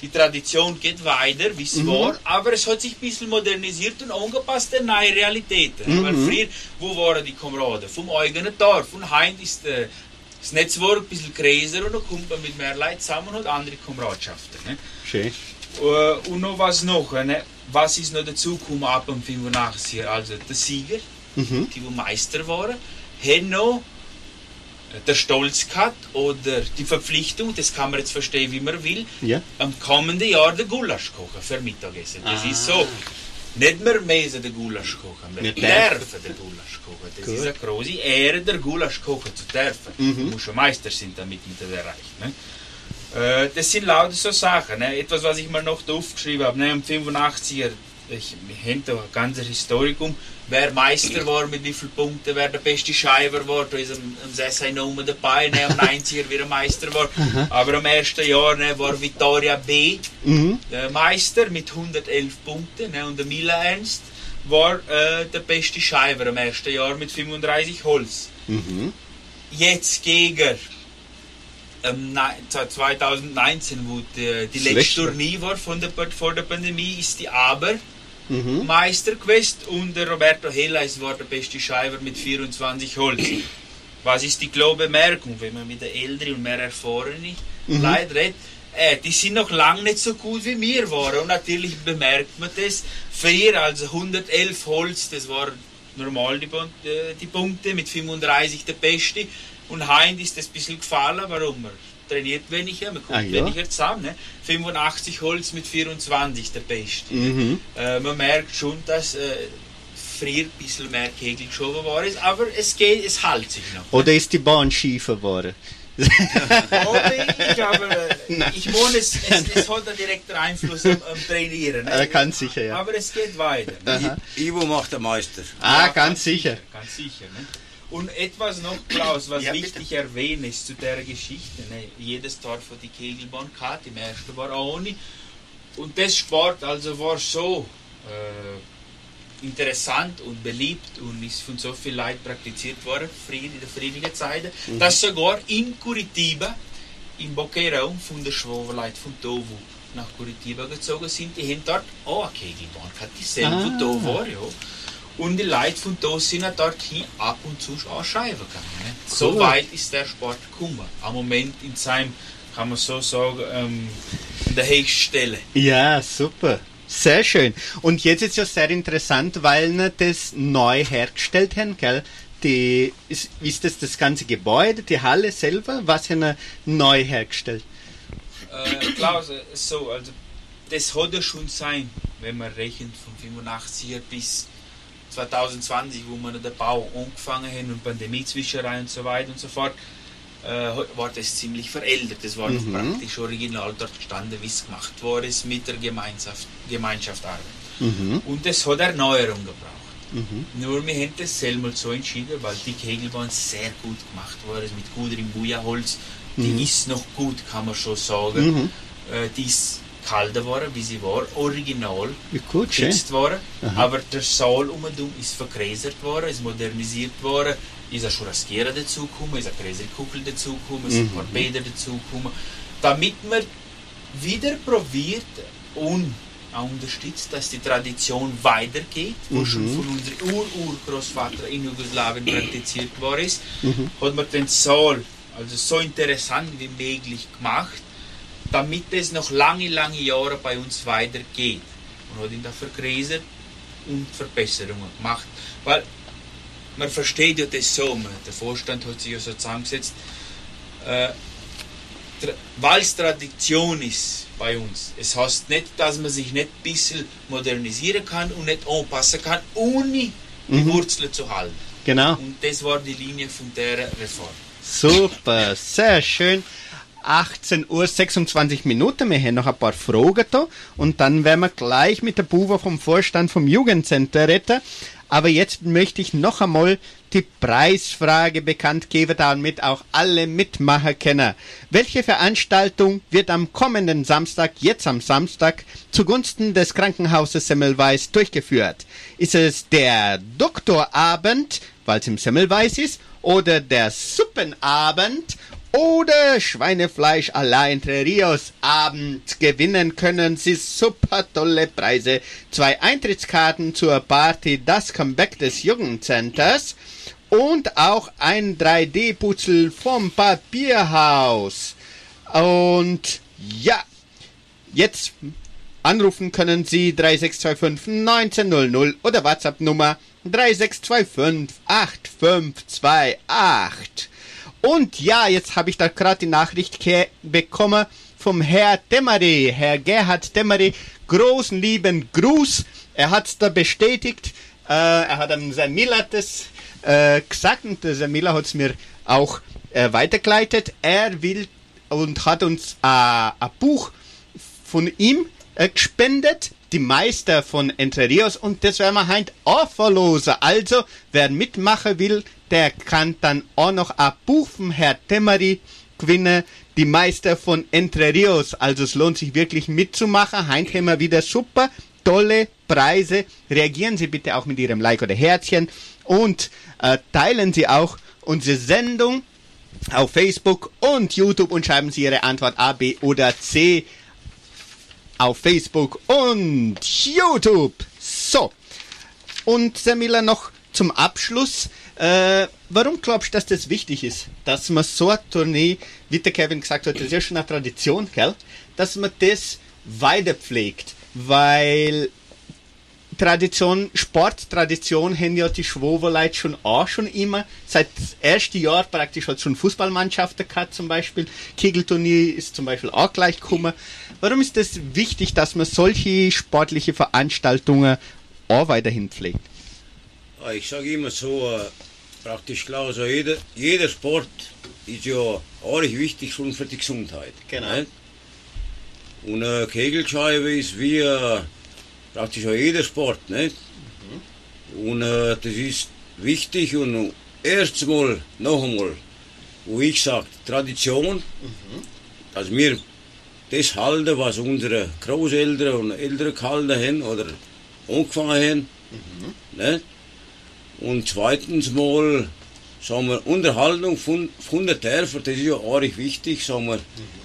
C: die Tradition geht weiter, wie es war, aber es hat sich ein bisschen modernisiert und angepasst an neue Realitäten. Weil früher, wo waren die Kameraden? Vom eigenen Dorf. Und heute ist äh, das Netzwerk ein bisschen größer und da kommt man mit mehr Leuten zusammen und hat andere Kameradschaften. Ne?
B: Schön.
C: Äh, und noch was noch, ne? was ist noch dazugekommen ab dem 85 Also der Sieger,
B: Mhm.
C: die, die Meister waren, haben noch der Stolz gehabt oder die Verpflichtung, das kann man jetzt verstehen, wie man will,
B: Ja.
C: am kommenden Jahr den Gulasch kochen für Mittagessen. Das
B: Ah.
C: ist so. Nicht mehr müssen den Gulasch kochen, wir dürfen den Gulasch kochen. Das
B: Gut.
C: ist eine große Ehre, den Gulasch kochen zu dürfen.
B: Mhm.
C: Du musst schon Meister sein, damit man das erreicht. Ne? Äh, das sind lauter so Sachen. Ne? Etwas, was ich mal noch aufgeschrieben habe. Ne? Am 85er, ich, wir haben da ein ganzes Historikum, wer Meister war, mit wie vielen Punkten, wer der beste Scheiber war. Da ist am, am 6 Nummer dabei, ne? am 90er wieder Meister war. Aber am ersten Jahr ne, war Vittoria B.
B: Mhm.
C: der Meister mit 111 Punkten. Ne? Und der Mila Ernst war äh, der beste Scheiber im ersten Jahr mit 35 Holz.
B: Mhm.
C: Jetzt gegen ähm, nei- 2019, wo die, die letzte
B: ne?
C: Tournee war von der, vor der Pandemie, ist die Aber
B: Mhm.
C: Meister gewesen und der Roberto Helleis war der beste Scheiber mit 24 Holz. Was ist die glaube Bemerkung, wenn man mit der älteren und mehr erfahrenen Leuten redet? Äh, die sind noch lange nicht so gut wie wir waren und natürlich bemerkt man das. Früher, also 111 Holz, das war normal die, äh, die Punkte, mit 35 der beste und Hein ist das ein bisschen gefallen, warum? Trainiert weniger, man kommt
B: Ah, ja.
C: weniger zusammen. Ne? 85 Holz mit 24 der beste.
B: Mhm.
C: Äh, man merkt schon, dass äh, früher ein bisschen mehr Kegel geschoben war, ist, aber es geht, es hält sich noch.
B: Oder ist die Bahn schiefer geworden?
C: Aber ich, aber, äh, ich meine, es, es, es hat einen direkten Einfluss am, am Trainieren.
B: Äh,
C: Ne?
B: ganz sicher, ja.
C: Aber es geht weiter.
D: Ivo macht der Meister.
B: Ah,
C: Ja,
B: ganz sicher.
C: Ganz sicher. Ne? Und etwas noch, Klaus, was
B: Ja,
C: wichtig erwähnen ist zu der Geschichte. Ne? Jedes Tor von die Kegelbahn gehabt, im ersten war auch ohne. Und das Sport also war so äh, interessant und beliebt und ist von so vielen Leuten praktiziert worden, früher in der friedlichen Zeit, dass sogar in Curitiba, im Boqueirão, von der Schwoberleit von Tovu nach Curitiba gezogen sind, die haben dort auch eine Kegelbahn gehabt, dieselbe,
B: Ah.
C: die da war, ja. Und die Leute von da sind auch dorthin ab und zu auch Scheiben gegangen. Ne? So
B: Cool.
C: weit ist der Sport gekommen. Am Moment in seinem, kann man so sagen, ähm, in der höchsten Stelle.
B: Ja, super. Sehr schön. Und jetzt ist ja sehr interessant, weil ne, das neu hergestellt haben, gell? Die, ist, ist das das ganze Gebäude, die Halle selber, was haben wir neu hergestellt?
C: Äh, Klaus, äh, so, also das hat ja schon sein, wenn man rechnet von 85 bis 2020, wo wir den Bau angefangen haben und Pandemie zwischenrein und so weiter und so fort, äh, war das ziemlich verändert. Das war
B: Mhm.
C: praktisch original dort gestanden, wie es gemacht worden ist mit der Gemeinschaft, Gemeinschaft Arbeit.
B: Mhm.
C: Und das hat Erneuerung gebraucht. Nur wir haben das selber so entschieden, weil die Kegel waren sehr gut gemacht worden, mit gutem Bujaholz. Die ist noch gut, kann man schon sagen. Äh, die ist kalter worden, wie sie war, original
B: Wie gut,
C: geschützt worden. Aber der Saal um ist vergrößert worden, ist modernisiert worden, ist ein Churrasquera dazugekommen, ist eine größere Kugel dazugekommen, ist ein paar Bäder dazugekommen, damit man wieder probiert und auch unterstützt, dass die Tradition weitergeht, wo schon von unserem Ur-Urgroßvater in Jugoslawien praktiziert worden ist, hat man den Saal also so interessant wie möglich gemacht, damit es noch lange, lange Jahre bei uns weitergeht. Und hat ihn da vergrößert und Verbesserungen gemacht. Weil man versteht ja das so, der Vorstand hat sich ja so zusammengesetzt, äh, weil es Tradition ist bei uns. Es heißt nicht, dass man sich nicht ein bisschen modernisieren kann und nicht anpassen kann, ohne die Wurzeln zu halten.
B: Genau.
C: Und das war die Linie von der Reform.
B: Super, sehr schön. 18 Uhr 26 Minuten. Wir haben noch ein paar Fragen da und dann werden wir gleich mit der Buwe vom Vorstand vom Jugendcenter reden. Aber jetzt möchte ich noch einmal die Preisfrage bekannt geben, damit auch alle Mitmacher kennen. Welche Veranstaltung wird am kommenden Samstag, jetzt am Samstag, zugunsten des Krankenhauses Semmelweis durchgeführt? Ist es der Doktorabend, weil es im Semmelweis ist, oder der Suppenabend oder Schweinefleisch la Entre Abend. Gewinnen können Sie super tolle Preise. Zwei Eintrittskarten zur Party Das Comeback des Jugendcenters und auch ein 3D-Putzel vom Papierhaus. Und ja, jetzt Anrufen können Sie 3625 1900 oder WhatsApp Nummer 3625 8528. Und ja, jetzt habe ich da gerade die Nachricht bekommen vom Herr Demmeri, Herr Gerhard Demmeri. Großen lieben Gruß. Er hat da bestätigt. Äh, er hat sein Miller das äh, gesagt und der Miller hat es mir auch äh, weitergeleitet. Er will und hat uns äh, ein Buch von ihm äh, gespendet, die Meister von Entre Rios, und das werden wir heute auch verlosen. Also, wer mitmachen will, der kann dann auch noch ein Buch vom Herr Temeri gewinnen, die Meister von Entre Rios. Also, es lohnt sich wirklich mitzumachen. Heute haben wir wieder super tolle Preise. Reagieren Sie bitte auch mit Ihrem Like oder Herzchen und äh, teilen Sie auch unsere Sendung auf Facebook und YouTube und schreiben Sie Ihre Antwort A, B oder C auf Facebook und YouTube. So. Und Samila noch zum Abschluss. Äh, warum glaubst du, dass das wichtig ist, dass man so eine Tournee, wie der Kevin gesagt hat, das ist ja schon eine Tradition, gell? Dass man das weiter pflegt, weil Tradition, Sporttradition haben ja die Schwoberleute schon auch schon immer. Seit das erste Jahr praktisch hat schon Fußballmannschaften gehabt zum Beispiel. Kegelturnier ist zum Beispiel auch gleich gekommen. Warum ist das wichtig, dass man solche sportliche Veranstaltungen auch weiterhin pflegt?
D: Ja, Ich sage immer so, äh, praktisch klar, also jeder, jeder Sport ist ja auch wichtig schon für die Gesundheit.
B: Genau.
D: Nicht? Und eine Kegelscheibe ist wie äh, praktisch auch jeder Sport. Nicht? Und äh, das ist wichtig und erst mal, noch einmal, wo ich sage, Tradition, dass wir das halten, was unsere Großeltern und Eltern gehalten haben oder angefangen haben. Nicht? Und zweitens mal, sagen wir, Unterhaltung von, von der Dörfer, das ist ja auch wichtig, sagen wir,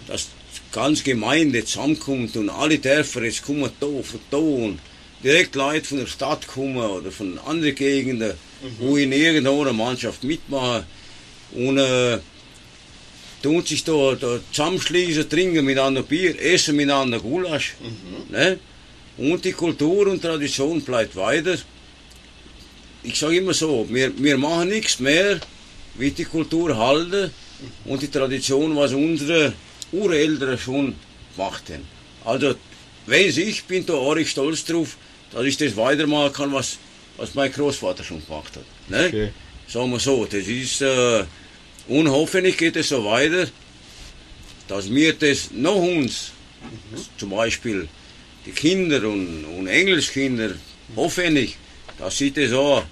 D: dass die ganze Gemeinde zusammenkommt und alle Dörfer, jetzt kommen da, von da und direkt Leute von der Stadt kommen oder von anderen Gegenden, wo in irgendeiner Mannschaft mitmachen und äh, tun sich da, da zusammenschließen, trinken miteinander Bier, essen miteinander Gulasch. Ne? Und die Kultur und Tradition bleibt weiter. Ich sage immer so, wir, wir machen nichts mehr, wie die Kultur halten und die Tradition, was unsere Ureltern schon gemacht haben. Also, wenn ich bin da auch stolz drauf, dass ich das weitermachen kann, was, was mein Großvater schon gemacht hat. Ne?
B: Okay.
D: Sagen wir so, das ist, äh, und hoffentlich geht es so weiter, dass wir das noch uns, zum Beispiel die Kinder und, und Englischkinder, hoffentlich, dass sie das auch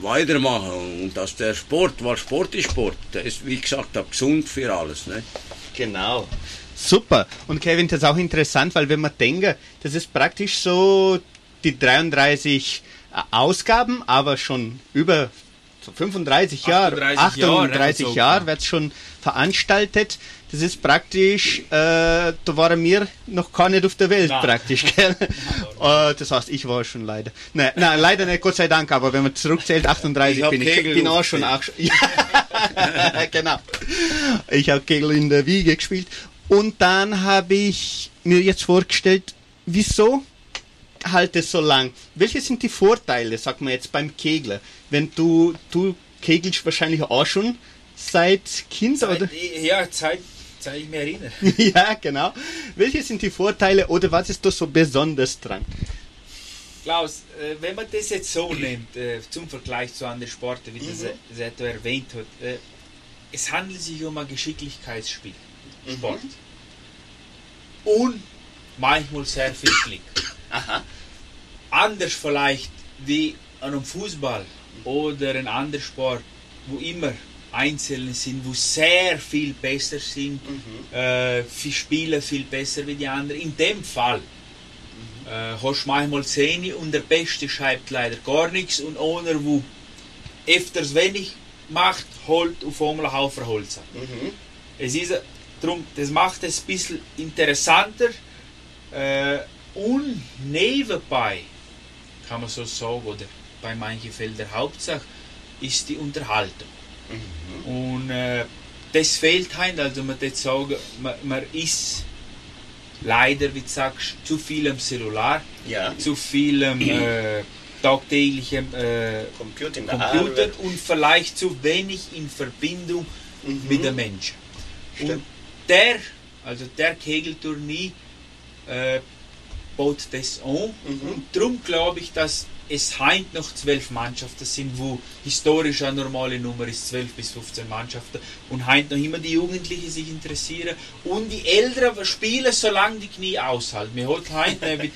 D: weitermachen und dass der Sport, weil Sport ist Sport, der ist, wie gesagt habe, gesund für alles. Ne?
B: Genau. Super. Und Kevin, das ist auch interessant, weil wenn man denkt, das ist praktisch so die 33 Ausgaben, aber schon über 35 Jahre, 38 Jahre, Jahre wird es schon veranstaltet. Das ist praktisch, äh, da waren wir noch gar nicht auf der Welt nein. praktisch. Gell? uh, das heißt, ich war schon leider. Nein, nein, leider nicht, Gott sei Dank, aber wenn man zurückzählt, 38 ich bin ich. bin auch schon auch, ja, genau. Ich habe Kegel in der Wiege gespielt. Und dann habe ich mir jetzt vorgestellt, wieso halt es so lang? Welche sind die Vorteile, sag mal jetzt beim Kegler? Wenn du, du kegelst wahrscheinlich auch schon seit Kind,
C: seit,
B: oder?
C: Ja, seit, seit ich mich erinnere.
B: ja, genau. Welche sind die Vorteile oder was ist da so besonders dran?
C: Klaus, äh, wenn man das jetzt so nimmt, äh, zum Vergleich zu anderen Sporten, wie mhm. das, das etwa erwähnt hat, äh, es handelt sich um ein Geschicklichkeitsspiel. Mhm. Sport. Und manchmal sehr viel Glück. Aha. Anders vielleicht wie an einem Fußball oder ein anderer Sport, wo immer Einzelne sind, wo sehr viel besser sind, mhm. äh, für Spieler viel besser wie die anderen. In dem Fall mhm. äh, hast du manchmal Zähne und der Beste schreibt leider gar nichts und einer, wo öfters wenig macht, holt auf einmal einen Haufen Holz ab. Mhm. Es ist, darum, das macht es ein bisschen interessanter äh, und nebenbei, kann man so sagen, oder bei manchen Fällen der Hauptsache, ist die Unterhaltung. Mhm. Und äh, das fehlt halt, also man jetzt sagen, man, man ist leider, wie du sagst, zu viel am Cellular, ja. zu viel am äh, tagtäglichen äh, Computer, Computer und vielleicht zu wenig in Verbindung mhm. mit den Menschen. Stimmt. Und der, also der Kegelturnier, äh, baut das an. Mhm. Und darum glaube ich, dass es heint noch zwölf Mannschaften sind, wo historisch eine normale Nummer ist, zwölf bis 15 Mannschaften. Und heint noch immer die Jugendlichen sich interessieren. Und die Älteren spielen, solange die Knie aushalten. Wir hatten heint eine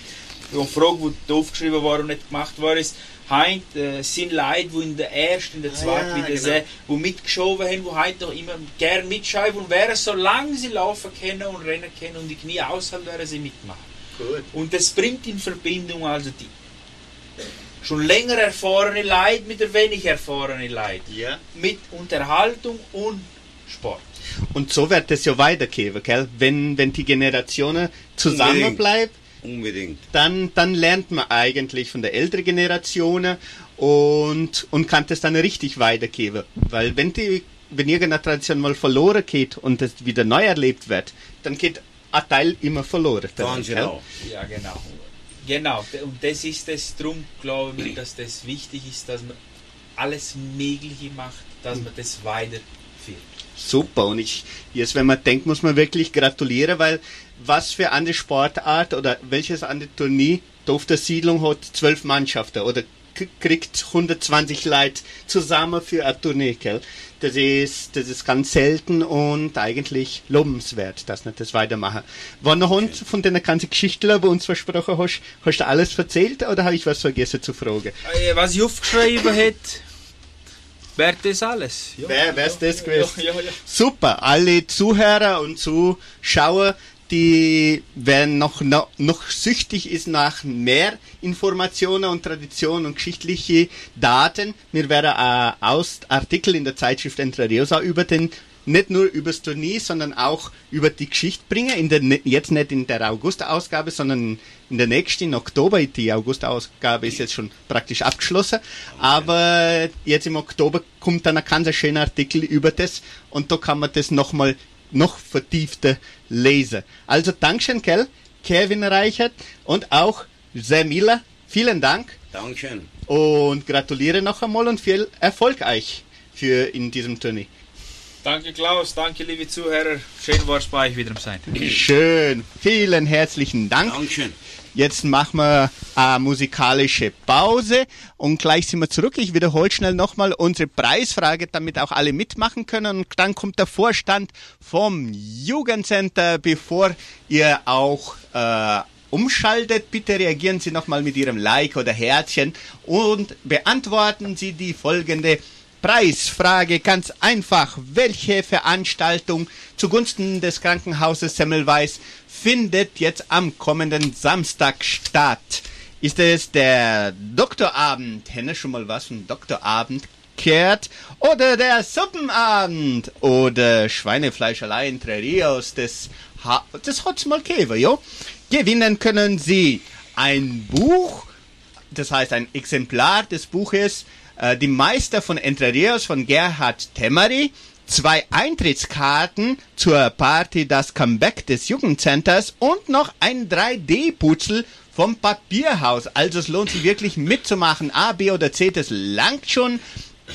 C: Frage, die aufgeschrieben war und nicht gemacht war, ist, heint äh, sind Leute, die in der ersten, in der zweiten, ah, ja, wieder genau. wo mitgeschoben haben, wo heint noch immer gern mitschreiben und wären, solange sie laufen können und rennen können und die Knie aushalten, werden sie mitmachen. Gut. Und das bringt in Verbindung also die schon länger erfahrene Leute mit der wenig erfahrenen Leute. Ja. Mit Unterhaltung und Sport.
B: Und so wird es ja weitergehen, gell? Wenn, wenn die Generationen zusammenbleiben, Unbedingt. Dann, dann lernt man eigentlich von der älteren Generation und, und kann das dann richtig weitergeben. Weil wenn die, wenn irgendeine Tradition mal verloren geht und das wieder neu erlebt wird, dann geht ein Teil immer verloren.
C: Ganz genau. Ja, genau. Genau, und das ist es, darum glaube ich, dass das wichtig ist, dass man alles Mögliche macht, dass man das weiterführt.
B: Super, und ich, jetzt wenn man denkt, muss man wirklich gratulieren, weil was für eine Sportart oder welches andere Turnier auf der Siedlung hat zwölf Mannschaften oder kriegt 120 Leute zusammen für ein Turnier, gell? Das ist, das ist ganz selten und eigentlich lobenswert, dass wir das weitermachen. War noch okay. von den ganzen Geschichten, die uns versprochen hast, hast du alles erzählt oder habe ich was vergessen zu fragen?
C: Äh, was ich aufgeschrieben hätte, wäre das alles.
B: Ja, Wer wär's ja, das gewesen? Ja, ja, Super, alle Zuhörer und Zuschauer, die wenn noch, noch, noch süchtig ist nach mehr Informationen und Traditionen und geschichtliche Daten. Mir wäre ein Aus Artikel in der Zeitschrift Entre Rios über den nicht nur über das Turnier, sondern auch über die Geschichte bringen. In der, ne, jetzt nicht in der August-Ausgabe, sondern in der nächsten, in Oktober. Die August-Ausgabe ist jetzt schon praktisch abgeschlossen. Aber jetzt im Oktober kommt dann ein ganz schöner Artikel über das und da kann man das nochmal noch vertiefter lesen. Also Dankeschön, Kell, Kevin Reichert und auch Sam Miller. Vielen Dank.
D: Dankeschön.
B: Und gratuliere noch einmal und viel Erfolg euch für in diesem Turnier.
C: Danke Klaus, danke liebe Zuhörer. Schön war es bei euch wieder sein.
B: Schön, vielen herzlichen Dank.
D: Dankeschön.
B: Jetzt machen wir eine musikalische Pause und gleich sind wir zurück. Ich wiederhole schnell nochmal unsere Preisfrage, damit auch alle mitmachen können. Und dann kommt der Vorstand vom Jugendcenter, bevor ihr auch äh, umschaltet, bitte reagieren Sie nochmal mit Ihrem Like oder Herzchen und beantworten Sie die folgende Preisfrage ganz einfach. Welche Veranstaltung zugunsten des Krankenhauses Semmelweis findet jetzt am kommenden Samstag statt? Ist es der Doktorabend? Henne schon mal was von Doktorabend kehrt? Oder der Suppenabend? Oder Schweinefleischerei in Rios des, ha des Hotzmalkever, jo? Gewinnen können Sie ein Buch, das heißt ein Exemplar des Buches äh, Die Meister von Entre Rios von Gerhard Temmery, zwei Eintrittskarten zur Party Das Comeback des Jugendcenters und noch ein 3D-Putzel vom Papierhaus. Also es lohnt sich wirklich mitzumachen. A, B oder C, das langt schon.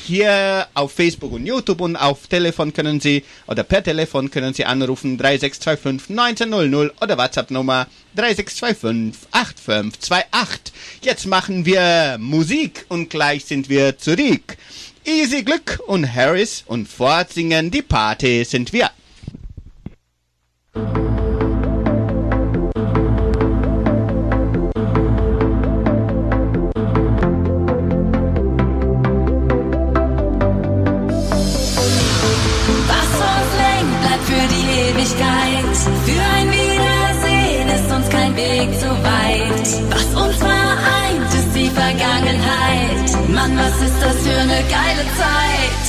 B: Hier auf Facebook und YouTube und auf Telefon können Sie oder per Telefon können Sie anrufen 3625 1900 oder WhatsApp Nummer 3625 8528. Jetzt machen wir Musik und gleich sind wir zurück. Easy Glück und Harris und fortsingen die Party sind wir.
E: Für die Ewigkeit. Für ein Wiedersehen ist uns kein Weg zu Mann, was ist das für eine geile Zeit?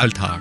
A: Alltag.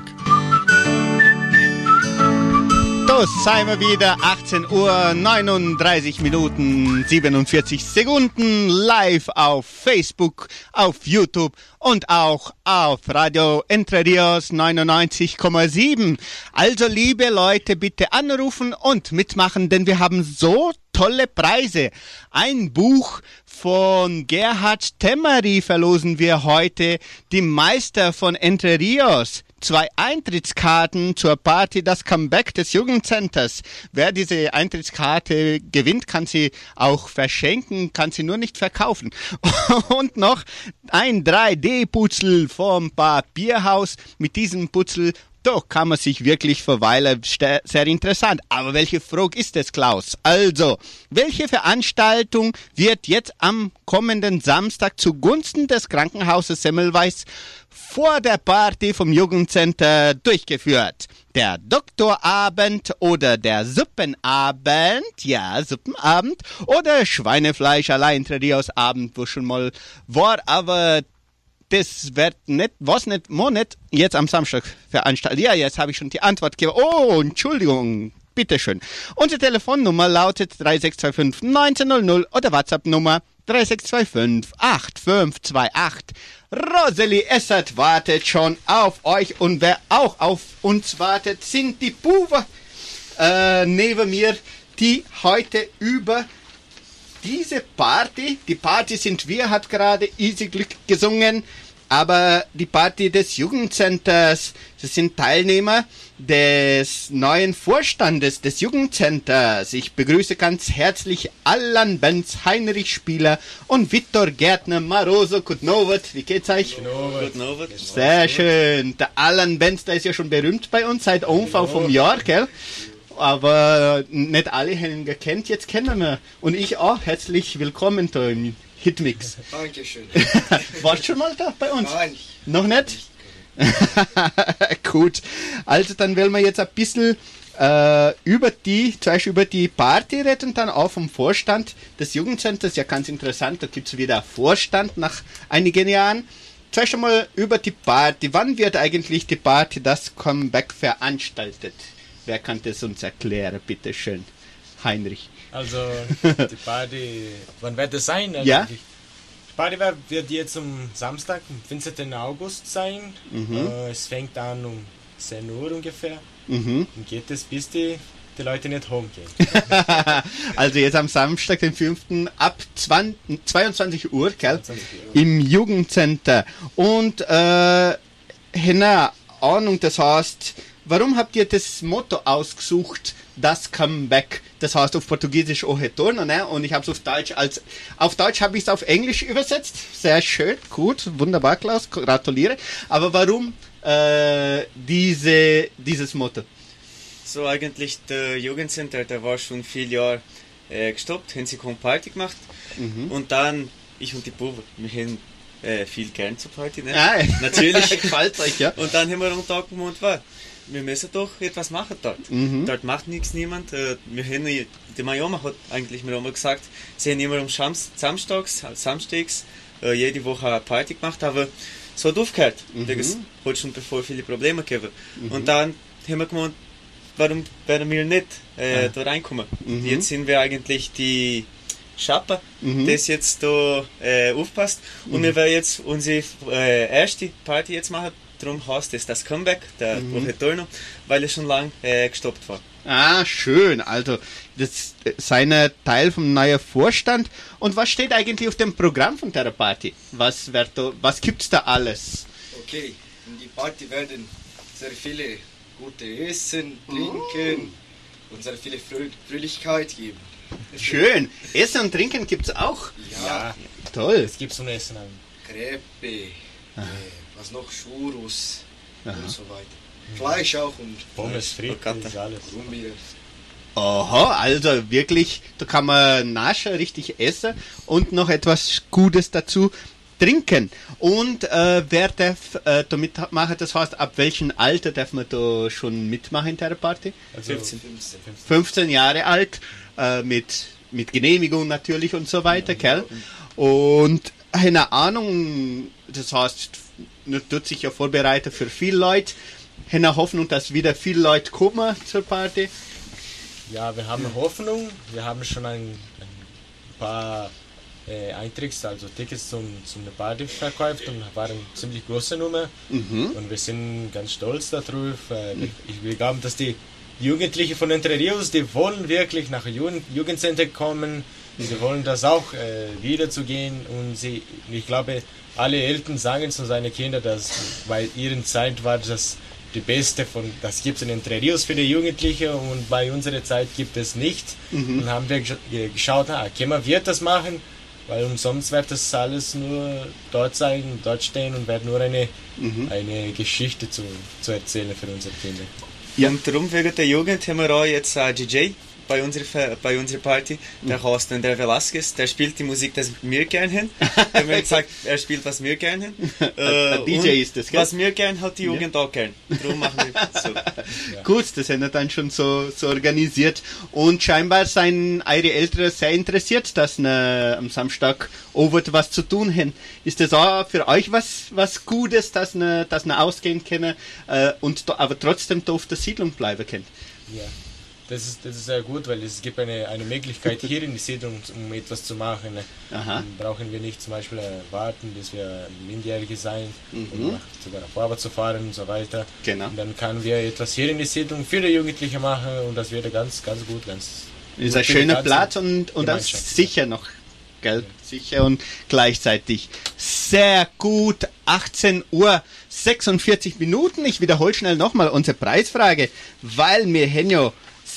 B: Da seien wir wieder, 18 Uhr, 39 Minuten, 47 Sekunden, live auf Facebook, auf YouTube und auch auf Radio Entre Rios 99,7. Also liebe Leute, bitte anrufen und mitmachen, denn wir haben so tolle Preise. Ein Buch von Gerhard Temmery verlosen wir heute, die Meister von Entre Rios. Zwei Eintrittskarten zur Party Das Comeback des Jugendcenters. Wer diese Eintrittskarte gewinnt, kann sie auch verschenken, kann sie nur nicht verkaufen. Und noch ein 3D-Putzel vom Papierhaus. Mit diesem Putzel da kann man sich wirklich verweilen. Sehr interessant. Aber welche Frage ist es, Klaus? Also, welche Veranstaltung wird jetzt am kommenden Samstag zugunsten des Krankenhauses Semmelweis vor der Party vom Jugendcenter durchgeführt? Der Doktorabend oder der Suppenabend? Ja, Suppenabend. Oder Schweinefleisch allein Abend, wo schon mal war, aber das wird nicht, was nicht, mo nicht jetzt am Samstag veranstaltet. Ja, jetzt habe ich schon die Antwort gegeben. Oh, Entschuldigung. Bitteschön. Unsere Telefonnummer lautet 3625 1900 oder WhatsApp-Nummer 3625 8528. Rosalie Essert wartet schon auf euch und wer auch auf uns wartet, sind die Buwe äh, neben mir, die heute über diese Party, die Party sind wir, hat gerade Easy Glück gesungen, aber die Party des Jugendcenters, das sind Teilnehmer des neuen Vorstandes des Jugendcenters. Ich begrüße ganz herzlich Allan Benz, Heinrich Spieler und Viktor Gärtner Maroso Kutnowat. Wie geht's euch?
F: Abend.
B: Sehr schön. Der Alan Benz, der ist ja schon berühmt bei uns seit Anfang vom Jahr, gell? Aber nicht alle haben ihn gekannt, jetzt kennen wir. Und ich auch. Herzlich willkommen da im Hitmix.
F: Dankeschön.
B: Warst schon mal da bei uns?
F: Nein.
B: Noch nicht? Gut. Also dann wollen wir jetzt ein bisschen äh, über die, zuerst über die Party reden, dann auch vom Vorstand des Jugendcenters. Ja, ganz interessant, da gibt's wieder einen Vorstand nach einigen Jahren. Zuerst einmal über die Party. Wann wird eigentlich die Party das Comeback veranstaltet? Wer kann das uns erklären, bitteschön? Heinrich.
G: Also, die Party, wann wird es sein? Also,
B: Ja.
G: Die Party wird- jetzt am Samstag, am 15. August sein. Äh, es fängt an um 10 Uhr ungefähr
B: Mhm.
G: und geht es, bis die, die Leute nicht home gehen.
B: Also jetzt am Samstag, den 5. ab 20, 22 Uhr, gell?
G: 22 Uhr.
B: Im Jugendcenter. Und äh, Henna, Ahnung, das heißt, warum habt ihr das Motto ausgesucht, das Comeback? Das heißt auf Portugiesisch O Retorno, ne? Und ich habe es auf Deutsch als auf Deutsch habe ich es auf Englisch übersetzt. Sehr schön, gut, wunderbar, Klaus, gratuliere. Aber warum äh, diese dieses Motto?
F: So eigentlich der Jugendcenter, der war schon viele Jahre äh, gestoppt, haben sie keine Party gemacht. Und dann, ich und die Buben, wir haben äh, viel gern zur Party, ne?
B: Ah,
F: Natürlich.
B: gefällt euch, ja?
F: Und dann haben wir am Tag und war, wir müssen doch etwas machen dort. Dort macht nichts niemand. Äh, wir haben, die Majoma hat eigentlich mir immer gesagt, sie haben immer am Schams, Samstags, Samstags äh, jede Woche eine Party gemacht, aber so hat aufgehört. Wegen es hat schon bevor viele Probleme gegeben. Und dann haben wir gemeint, warum werden wir nicht äh, da reinkommen? Jetzt sind wir eigentlich die Schapper, das jetzt da äh, aufpasst. Und wir werden jetzt unsere äh, erste Party jetzt machen. Darum heißt es das Comeback, der mhm. Retorno, weil es schon lang äh, gestoppt war.
B: Ah, schön. Also, das seine Teil vom neuen Vorstand. Und was steht eigentlich auf dem Programm von der Party? Was wird da, was gibt's da alles?
H: Okay, in die Party werden sehr viele gute Essen, Trinken und sehr viele Frö Fröhlichkeit geben.
B: Schön. Essen und Trinken gibt's auch.
H: Ja,
B: Toll.
G: Es gibt so ein Essen. an.
H: Crepe, äh, was noch, Churros und so weiter. Fleisch auch und
G: Pommes, Frites, alles.
H: Rumbier.
B: Aha, also wirklich, da kann man naschen, richtig essen und noch etwas Gutes dazu trinken. Und äh, wer darf äh, da mitmachen? Das heißt, ab welchem Alter darf man da schon mitmachen in der Party?
G: Also,
F: 15.
H: 15.
B: 15 Jahre alt, äh, mit, mit Genehmigung natürlich und so weiter, gell? Und eine Ahnung, das heißt, tut sich ja vorbereiten für viele Leute, eine Hoffnung, dass wieder viele Leute kommen zur Party.
G: Ja, wir haben Hoffnung. Wir haben schon ein, ein paar äh, Eintritts, also Tickets zum, zum Party verkauft und waren ziemlich große Nummer. Und wir sind ganz stolz darauf. Äh, ich, wir glauben, dass die Jugendlichen von Entre Rios, die wollen wirklich nach Jugend Jugendcenter kommen. Sie wollen das auch äh, wiederzugehen und sie, ich glaube, alle Eltern sagen zu seinen Kindern, dass bei ihren Zeit war das die beste von, das gibt es in Entre Rios für die Jugendlichen und bei unserer Zeit gibt es nicht. Und haben wir gesch- ge- geschaut, ah, Kemmer wird das machen, weil umsonst wird das alles nur dort sein, dort stehen und wird nur eine, eine Geschichte zu, zu erzählen für unsere Kinder.
F: Und darum wegen der Jugend haben wir auch jetzt einen DJ bei unserer, bei unserer Party. Der heißt André Velasquez. Der spielt die Musik, das wir gern haben. Wir haben gesagt, er spielt, was wir gern haben. Äh,
B: Ein DJ ist das, gell?
F: Was wir gern hat die Jugend auch gern. Darum machen wir so.
B: Gut, das haben wir dann schon so, so organisiert. Und scheinbar seien eure Eltern sehr interessiert, dass ne, am Samstag over was zu tun haben. Ist das auch für euch was, was Gutes, dass ne, dass ne ausgehen können äh, und aber trotzdem da auf der Siedlung bleiben können?
G: Ja, das ist, das ist sehr gut, weil es gibt eine, eine Möglichkeit hier in die Siedlung, um etwas zu machen.
B: Aha.
G: Dann brauchen wir nicht zum Beispiel äh, warten, bis wir Minderjährige sein,
B: Mhm.
G: um nach, sogar auf Arbeit zu fahren und so weiter.
B: Genau.
G: Und dann können wir etwas hier in die Siedlung für die Jugendlichen machen und das wäre ganz, ganz gut, ganz
B: Ist ein schöner Platz und, und das sicher noch, gell? Sicher und gleichzeitig. Sehr gut. 18 Uhr 46 Minuten. Ich wiederhole schnell nochmal unsere Preisfrage, weil wir haben ja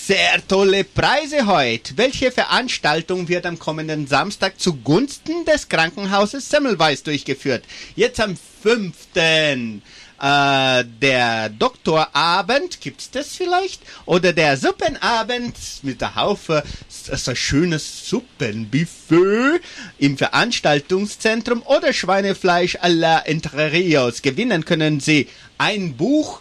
B: sehr tolle Preise heute. Welche Veranstaltung wird am kommenden Samstag zugunsten des Krankenhauses Semmelweis durchgeführt? Jetzt am 5. Äh, der Doktorabend, gibt's das vielleicht? Oder der Suppenabend mit der Haufe, so schönes Suppenbuffet im Veranstaltungszentrum oder Schweinefleisch à la Entre Rios. Gewinnen können Sie ein Buch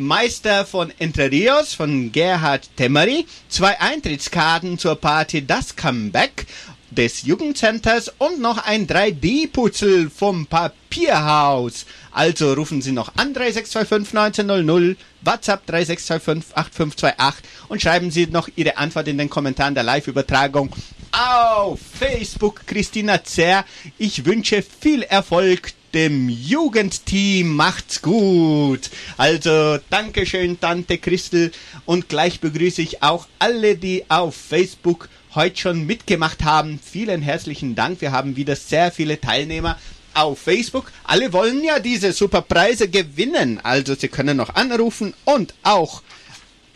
B: Meister von Entre Rios von Gerhard Temmery, zwei Eintrittskarten zur Party Das Comeback des Jugendcenters und noch ein 3D-Putzel vom Papierhaus. Also rufen Sie noch an 3625 1900, WhatsApp 3625 8528 und schreiben Sie noch Ihre Antwort in den Kommentaren der Live-Übertragung auf Facebook Christina Zer. Ich wünsche viel Erfolg dem Jugendteam. Macht's gut. Also, Dankeschön, Tante Christel. Und gleich begrüße ich auch alle, die auf Facebook heute schon mitgemacht haben. Vielen herzlichen Dank. Wir haben wieder sehr viele Teilnehmer auf Facebook. Alle wollen ja diese super Preise gewinnen. Also, Sie können noch anrufen und auch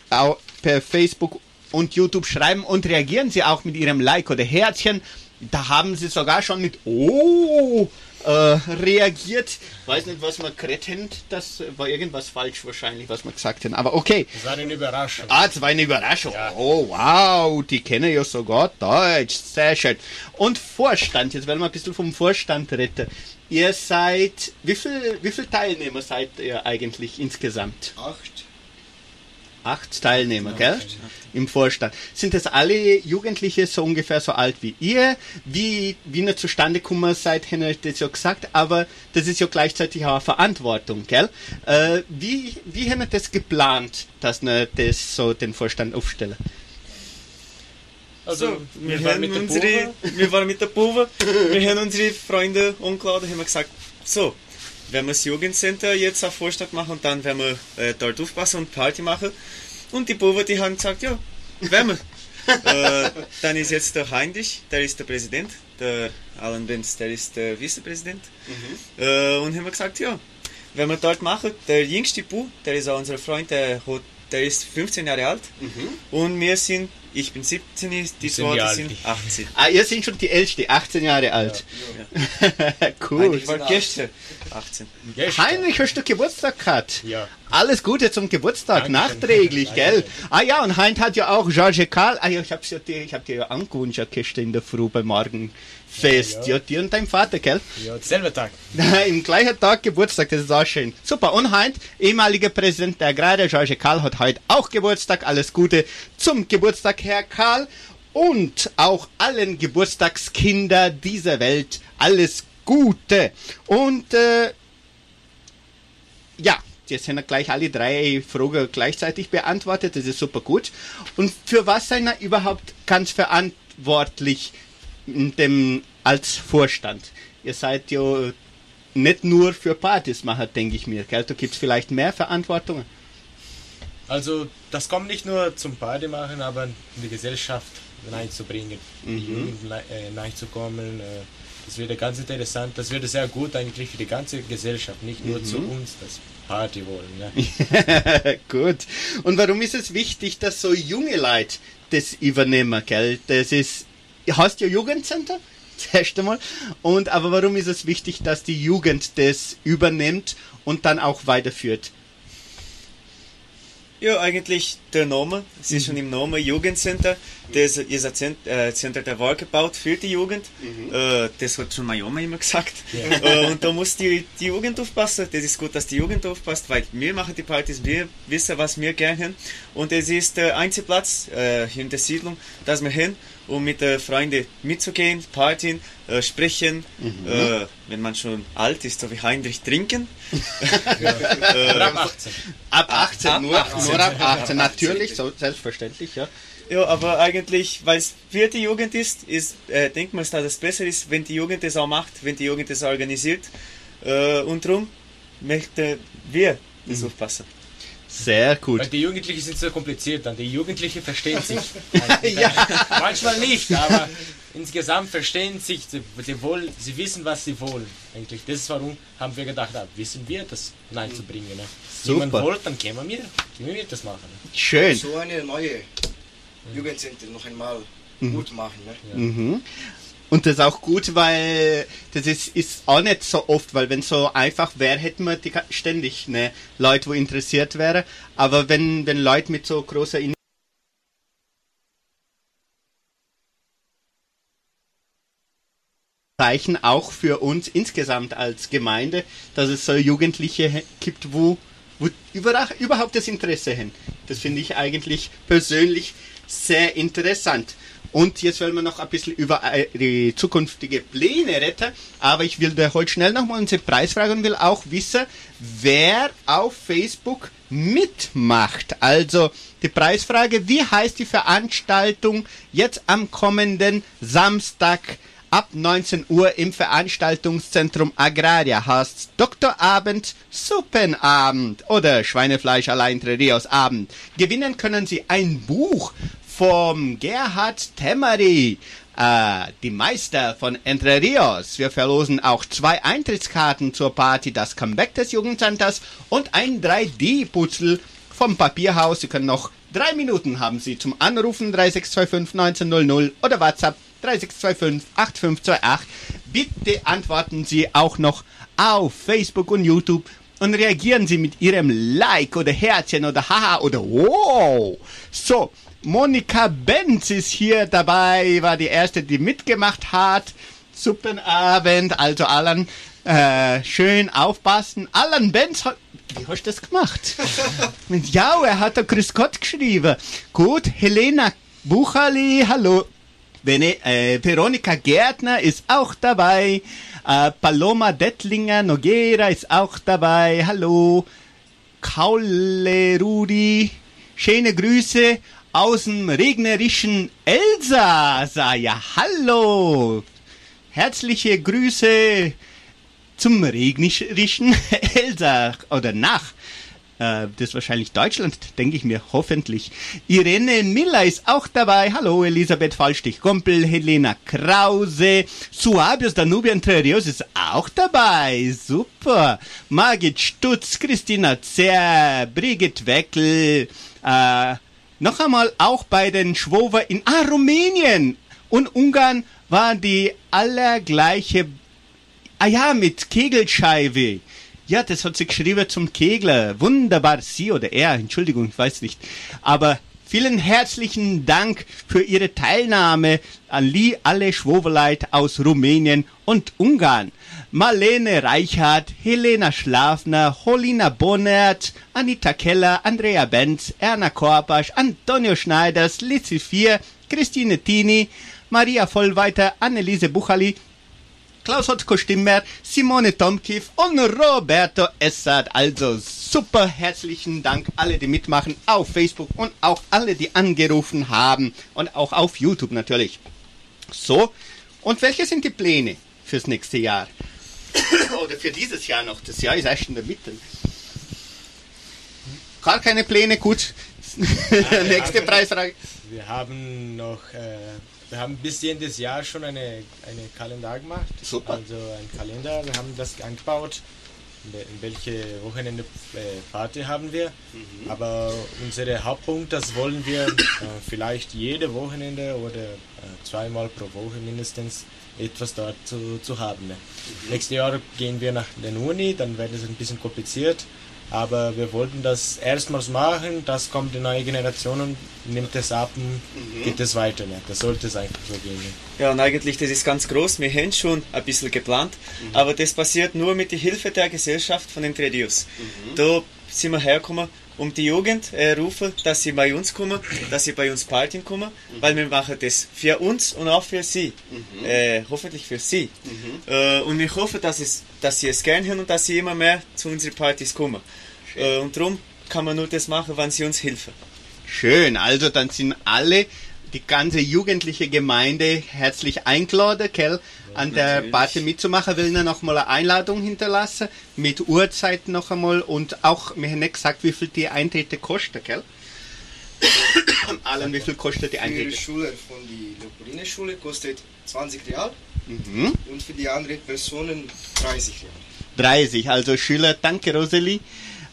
B: au- per Facebook und YouTube schreiben und reagieren Sie auch mit Ihrem Like oder Herzchen. Da haben Sie sogar schon mit Oh äh, reagiert. Weiß nicht, was wir geredet haben. Das war irgendwas falsch wahrscheinlich, was wir gesagt haben. Aber okay.
G: Das war eine Überraschung.
B: Ah, das war eine Überraschung. Oh, wow, die kennen ja sogar Deutsch. Sehr schön. Und Vorstand, jetzt werden wir ein bisschen vom Vorstand reden. Ihr seid, wie viel, wie viele Teilnehmer seid ihr eigentlich insgesamt?
H: Acht.
B: Acht Teilnehmer, gell? Im Vorstand. Sind das alle Jugendliche so ungefähr so alt wie ihr? Wie, wie ihr zustande gekommen seid, hätte ich das ja gesagt, aber das ist ja gleichzeitig auch eine Verantwortung, gell? Äh, wie, wie haben ihr das geplant, dass ihr das so den Vorstand aufstellen?
G: Also,
F: So, wir,
G: waren
F: haben
G: mit der
F: unsere, wir waren mit der Probe, wir haben unsere Freunde umgeladen, haben gesagt, so, wenn wir das Jugendcenter jetzt auf Vorstadt machen und dann werden wir äh, dort aufpassen und Party machen. Und die Probe, die haben gesagt, ja, werden wir. äh, dann ist jetzt der Heinrich, der ist der Präsident, der Alan Benz, der ist der Vizepräsident. Äh, und haben wir gesagt, ja, wenn wir dort machen, der jüngste Bu, der ist auch unser Freund, der, der ist 15 Jahre alt. Und wir sind, ich bin 17, die
G: sind
F: sind 18.
B: Ah, ihr seid schon die Älteste, 18 Jahre alt. cool.
F: Nein, ich war gestern 18.
G: Gestern.
B: Heinrich, hast du Geburtstag gehabt?
G: Ja.
B: Alles Gute zum Geburtstag,
G: Dankeschön.
B: nachträglich, gell?
G: Danke.
B: Ah ja, und Heinz hat ja auch George Karl, ah ja, ich hab's ja dir, ich hab dir ja angewünscht gestern in der Früh beim Morgenfest. Ja,
G: Ja, ja.
B: dir und deinem Vater, gell?
G: Ja, selber Tag.
B: Im gleichen Tag Geburtstag, das ist auch schön. Super, und Heinz, ehemaliger Präsident der Agrare, George Karl, hat heute auch Geburtstag. Alles Gute zum Geburtstag, Herr Karl. Und auch allen Geburtstagskinder dieser Welt alles Gute. Und äh, ja, jetzt wir gleich alle drei Fragen gleichzeitig beantwortet. Das ist super gut. Und für was seid ihr überhaupt ganz verantwortlich dem, als Vorstand? Ihr seid ja nicht nur für Partys machen, denke ich mir. Gell? Da gibt es vielleicht mehr Verantwortung.
G: Also das kommt nicht nur zum Party machen, aber in die Gesellschaft hineinzubringen, die Jugend äh, hineinzukommen. Äh, das wird ganz interessant, das wird sehr gut eigentlich für die ganze Gesellschaft, nicht nur zu uns, das Party wollen. Ne?
B: Gut. Und warum ist es wichtig, dass so junge Leute das übernehmen, gell? Das ist, hast ja Jugendcenter, zuerst einmal. Und, aber warum ist es wichtig, dass die Jugend das übernimmt und dann auch weiterführt?
F: Ja, eigentlich der Name, es ist schon im Namen Jugendcenter. Das ist ein Zent äh, Center der Wahl gebaut für die Jugend. Äh, das hat schon meine Oma immer gesagt. Äh, und da muss die, die Jugend aufpassen. Das ist gut, dass die Jugend aufpasst, weil wir machen die Partys, wir wissen, was wir gerne haben. Und es ist der einzige Platz äh, hier in der Siedlung, dass wir hin, um mit den Freunden mitzugehen, partien, äh, sprechen. Äh, wenn man schon alt ist, so wie Heinrich, trinken.
G: Oder ab 18.
B: Ab 18,
F: ab
B: nur,
F: 18.
B: nur ab 18, natürlich, so selbstverständlich, ja.
F: Ja, aber eigentlich, weil es für die Jugend ist, ist äh, denkt man, dass es besser ist, wenn die Jugend das auch macht, wenn die Jugend das organisiert. Äh, und darum möchten wir das aufpassen.
B: Sehr gut.
G: Weil die Jugendlichen sind so kompliziert, dann die Jugendlichen verstehen sich.
B: Ja.
G: Manchmal nicht, aber insgesamt verstehen sich, sie, sie, wollen, sie wissen, was sie wollen. Eigentlich. Das ist warum haben wir gedacht, ah, wissen wir das hineinzubringen. Ne?
B: Super.
G: Jemand wollte, dann können wir, können wir das machen. Ne?
B: Schön.
H: So eine neue Jugendcenter noch einmal gut machen. Ne?
B: Mhm. Und das ist auch gut, weil das ist, ist auch nicht so oft, weil wenn so einfach wäre, hätten wir die, ständig ne, Leute, wo interessiert wären. Aber wenn, wenn Leute mit so großer In Zeichen auch für uns insgesamt als Gemeinde, dass es so Jugendliche he- gibt, wo, wo überhaupt das Interesse haben. Das finde ich eigentlich persönlich sehr interessant. Und jetzt wollen wir noch ein bisschen über äh, die zukünftige Pläne reden. Aber ich will da heute schnell nochmal unsere Preisfrage und will auch wissen, wer auf Facebook mitmacht. Also die Preisfrage, wie heißt die Veranstaltung jetzt am kommenden Samstag ab 19 Uhr im Veranstaltungszentrum Agraria heißt Doktorabend, Suppenabend oder Schweinefleisch allein Abend. Gewinnen können Sie ein Buch vom Gerhard Temmery, äh, die Meister von Entre Rios. Wir verlosen auch zwei Eintrittskarten zur Party Das Comeback des Jugendcenters und ein 3D-Putzel vom Papierhaus. Sie können noch drei Minuten haben Sie zum Anrufen 3625 1900 oder WhatsApp 3625 8528. Bitte antworten Sie auch noch auf Facebook und YouTube und reagieren Sie mit Ihrem Like oder Herzchen oder Haha oder Wow. So, Monika Benz ist hier dabei, war die erste, die mitgemacht hat. Suppenabend, also allen äh, schön aufpassen. Alan Benz hat, wie hast du das gemacht? ja, er hat ein Grüß Gott geschrieben. Gut, Helena Buchali, hallo. Bene, äh, Veronika Gärtner ist auch dabei. Äh, Paloma Dettlinger Noguera ist auch dabei. Hallo. Kaule Rudi. Schöne Grüße aus dem regnerischen Elsass. Ja, hallo. Herzliche Grüße zum regnerischen Elsass oder nach. Äh, das ist wahrscheinlich Deutschland, denke ich mir, hoffentlich. Irene Miller ist auch dabei. Hallo, Elisabeth Fallstich-Gompel, Helena Krause, Suabius Danubian Trerios ist auch dabei. Super. Margit Stutz, Christina Zer, Brigitte Weckel, äh, noch einmal auch bei den Schwover in ah, Rumänien und Ungarn waren die allergleiche Ah ja, mit Kegelscheibe. Ja, das hat sie geschrieben zum Kegler. Wunderbar, sie oder er, Entschuldigung, ich weiß nicht. Aber vielen herzlichen Dank für Ihre Teilnahme an li alle Schwoveleit aus Rumänien und Ungarn. Marlene Reichhardt, Helena Schlafner, Holina Bonnert, Anita Keller, Andrea Benz, Erna Korpasch, Antonio Schneiders, Lizzie Vier, Christine Tini, Maria Vollweiter, Anneliese Buchali, Klaus Hotzko Stimmer, Simone Tomkiv und Roberto Essert. Also super herzlichen Dank alle, die mitmachen auf Facebook und auch alle, die angerufen haben und auch auf YouTube natürlich. So, und welche sind die Pläne fürs nächste Jahr? Oder für dieses Jahr noch. Das Jahr ist erst in der Mitte. Gar keine Pläne, gut. Nächste
G: haben-
B: Preisfrage.
G: Wir haben noch, äh, wir haben bis jedes Jahr schon eine, eine Kalender gemacht.
B: Super.
G: Also ein Kalender, wir haben das. In in welche Wochenende äh, Party haben wir.
B: Mhm.
G: Aber unser Hauptpunkt, das wollen wir äh, vielleicht jede Wochenende oder äh, zweimal pro Woche mindestens etwas dort zu, zu haben. Ne?
B: Mhm.
G: Nächstes Jahr gehen wir nach der Uni, dann wird es ein bisschen kompliziert. Aber wir wollten das erstmals machen, das kommt die neue Generation und nimmt es ab und
B: Mhm.
G: geht es weiter. Ne? Das sollte es einfach so gehen.
F: Ja, und eigentlich, das ist ganz groß. Wir haben schon ein bisschen geplant, aber das passiert nur mit der Hilfe der Gesellschaft von Entre Rios. Da sind wir hergekommen, um die Jugend äh, rufen, dass sie bei uns kommen, dass sie bei uns Party kommen, weil wir machen das für uns und auch für sie. Äh, hoffentlich für sie. Äh, und wir hoffen, dass, es, dass sie es gerne haben und dass sie immer mehr zu unseren Partys kommen. Äh, und darum kann man nur das machen, wenn sie uns helfen.
B: Schön, also dann sind alle, die ganze jugendliche Gemeinde herzlich eingeladen, gell, an der. Party mitzumachen. Will noch mal eine Einladung hinterlassen, mit Uhrzeit noch einmal und auch, wir haben nicht gesagt, wie viel die Eintritte kosten, gell? Allen, wie viel kostet die
H: Für
B: Eintritte?
H: Schüler von der Leopoldine-Schule kostet 20 Real
B: Mhm.
H: und für die anderen Personen 30 Real.
B: 30, also Schüler, danke Rosalie.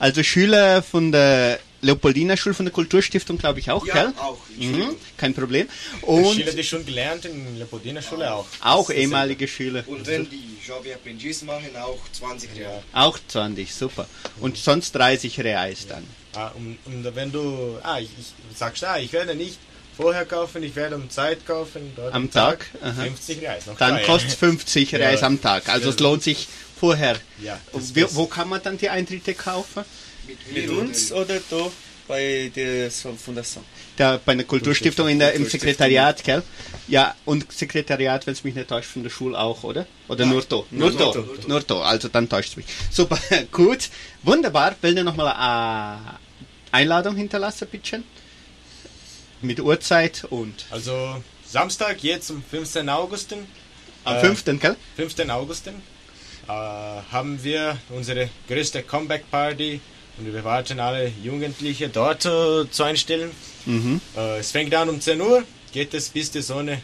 B: Also Schüler von der Leopoldina Schule, von der Kulturstiftung, glaube ich auch,
H: Ja,
B: gell?
H: auch.
B: Mhm, kein Problem.
G: Die
B: Und
G: Schüler, die schon gelernt in Leopoldina Schule auch.
B: auch ehemalige Schüler.
H: Und wenn die Javier Aprendiz machen, auch 20 Real.
B: Auch 20, super. Und sonst 30 Reais dann.
G: Ah, und, und wenn du, ah, ich, ich sagst, ah, ich werde nicht vorher kaufen, ich werde um Zeit kaufen. Dort
B: Am Tag? Aha.
G: 50 Reais. Noch
B: Dann kostet 50
G: Ja.
B: Reais am Tag. Also es lohnt sich vorher.
G: Ja, besser.
B: wo kann man dann die Eintritte kaufen?
H: Mit,
F: uns
H: oder
F: da bei der Fundação?
B: Da bei der Kulturstiftung in der, im. Sekretariat, gell? Ja, und Sekretariat, wenn es mich nicht täuscht, von der Schule auch, oder? Oder nur da? Nur, da.
H: nur da.
B: Nur da, also dann täuscht es mich. Super, gut. Wunderbar. Will dir nochmal eine Einladung hinterlassen, bitte? Mit Uhrzeit und
G: Also Samstag, jetzt am 15. August,
B: am
G: Äh,
B: 5., gell?
G: 5. August, äh, haben wir unsere größte Comeback-Party und wir warten alle Jugendliche dort äh, zu einstellen.
B: Mhm.
G: Äh, es fängt an um 10 Uhr, geht es bis die Sonne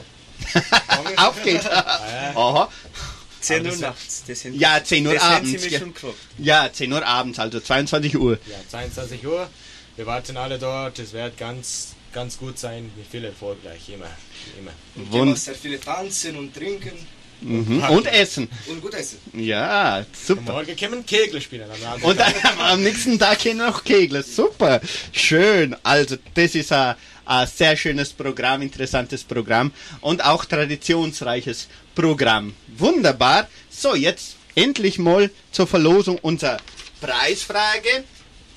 B: Aufgeht. Aha.
F: 10
G: Aber
F: Uhr nachts. Das sind,
B: Ja, 10 Uhr abends,
F: sie mir
B: gell?
F: schon gefragt.
B: Ja, 10 Uhr abends, also 22 Uhr.
G: Ja, 22 Uhr. Wir warten alle dort. Es wird ganz, ganz gut sein. Mit viel Erfolg gleich immer. immer.
H: und
B: Wund-
H: immer sehr viele tanzen und trinken
B: Mhm. Und essen.
H: und gut essen.
B: Ja,
G: Und
B: super.
G: morgen können wir Kegel spielen.
B: Und dann am nächsten Tag hier noch Kegel. Super. Schön. Also, das ist ein, ein sehr schönes Programm, interessantes Programm und auch traditionsreiches Programm. Wunderbar. So, jetzt endlich mal zur Verlosung unserer Preisfrage.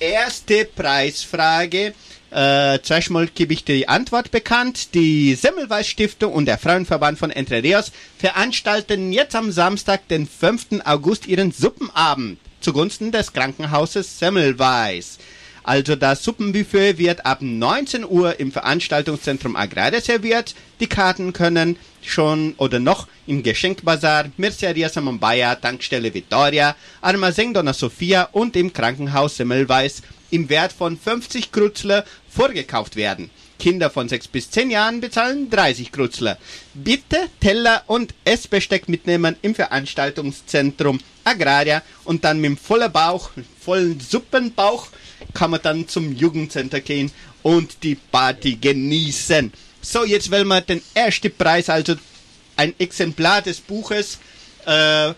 B: Erste Preisfrage. Äh, zuerst mal gebe ich die Antwort bekannt. Die Semmelweis Stiftung und der Frauenverband von Entre Rios veranstalten jetzt am Samstag, den 5. August, ihren Suppenabend zugunsten des Krankenhauses Semmelweis. Also das Suppenbuffet wird ab 19 Uhr im Veranstaltungszentrum Agrare serviert. Die Karten können schon oder noch im Geschenkbazar, Merceria Samambaya, Tankstelle Vittoria, Armazén Donna Sofia und im Krankenhaus Semmelweis im Wert von 50 Krutzler vorgekauft werden. Kinder von 6 bis 10 Jahren bezahlen 30 Krutzler. Bitte Teller und Essbesteck mitnehmen im Veranstaltungszentrum Agraria und dann mit dem vollen Bauch, vollen Suppenbauch kann man dann zum Jugendcenter gehen und die Party genießen. So, jetzt will man den ersten Preis, also ein Exemplar des Buches, äh,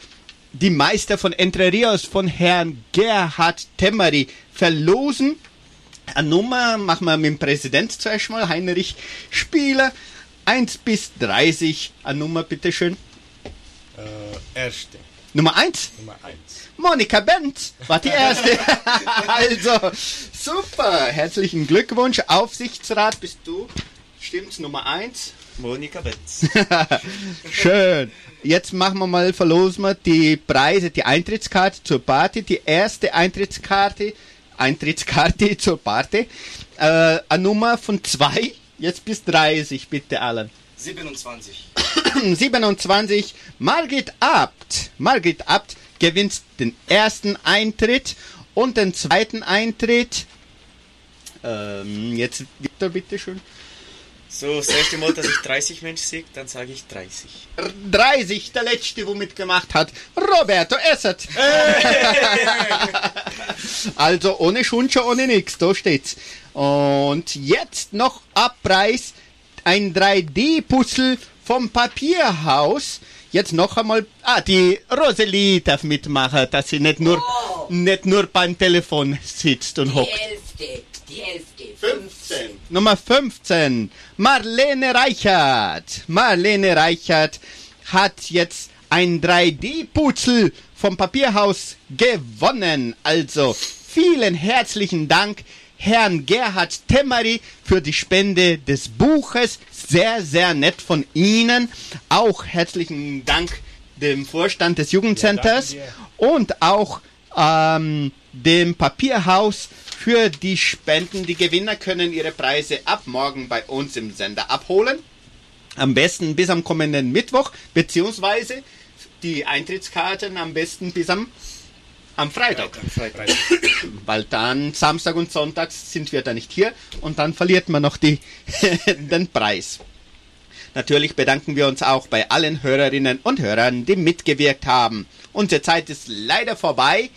B: die Meister von Entre Rios von Herrn Gerhard Temmeri verlosen. Eine Nummer machen wir mit dem Präsident zuerst mal, Heinrich Spieler. 1 bis 30. Eine Nummer, bitteschön.
G: Äh, erste.
B: Nummer 1.
G: Nummer 1.
B: Monika Benz war die erste. also, super. Herzlichen Glückwunsch. Aufsichtsrat bist du. Stimmt's, Nummer 1.
F: Monika Betz.
B: Schön. Jetzt machen wir mal, verlosen wir die Preise, die Eintrittskarte zur Party, die erste Eintrittskarte, Eintrittskarte zur Party, äh, eine Nummer von 2, jetzt bis 30, bitte Alan.
H: 27.
B: 27, Margit Abt. Margit Abt gewinnt den ersten Eintritt und den zweiten Eintritt Ähm, jetzt Victor, bitteschön.
F: So, das erste Mal, dass ich 30 Menschen sehe, dann sage ich 30.
B: 30, der letzte, wo mitgemacht hat, Roberto Essert. also ohne Schunche, ohne nix, da steht's. Und jetzt noch Abpreis, ein 3D-Puzzle vom Papierhaus. Jetzt noch einmal, ah, die Rosalie darf mitmachen, dass sie nicht nur, nicht nur beim Telefon sitzt und hockt.
I: Hälfte, die Hälfte.
B: 15. Nummer 15. Marlene Reichert. Marlene Reichert hat jetzt ein 3D-Putzel vom Papierhaus gewonnen. Also vielen herzlichen Dank, Herrn Gerhard Temmeri, für die Spende des Buches. Sehr, sehr nett von Ihnen. Auch herzlichen Dank dem Vorstand des Jugendcenters und auch ähm, dem Papierhaus für die Spenden. Die Gewinner können ihre Preise ab morgen bei uns im Sender abholen. Am besten bis am kommenden Mittwoch, beziehungsweise die Eintrittskarten am besten bis am, am Freitag. Weil dann Samstag und Sonntag sind wir da nicht hier und dann verliert man noch die, den Preis. Natürlich bedanken wir uns auch bei allen Hörerinnen und Hörern, die mitgewirkt haben. Unsere Zeit ist leider vorbei.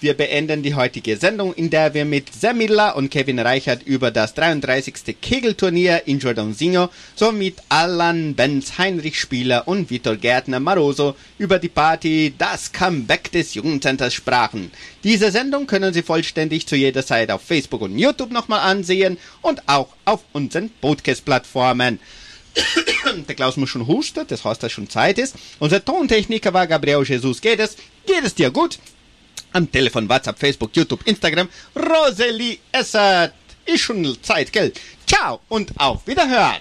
B: Wir beenden die heutige Sendung, in der wir mit Samilla und Kevin Reichert über das 33. Kegelturnier in Giordanosinho sowie Alan Benz, Heinrich Spieler und Vitor Gärtner Maroso über die Party Das Comeback des Jugendcenters sprachen. Diese Sendung können Sie vollständig zu jeder Zeit auf Facebook und YouTube nochmal ansehen und auch auf unseren Podcast-Plattformen. Der Klaus muss schon husten, das heißt, dass schon Zeit ist. Unser Tontechniker war Gabriel Jesus. Geht es? Geht es dir gut? Am Telefon, WhatsApp, Facebook, YouTube, Instagram. Rosalie Essert. Ist schon Zeit, gell? Ciao und auf Wiederhören.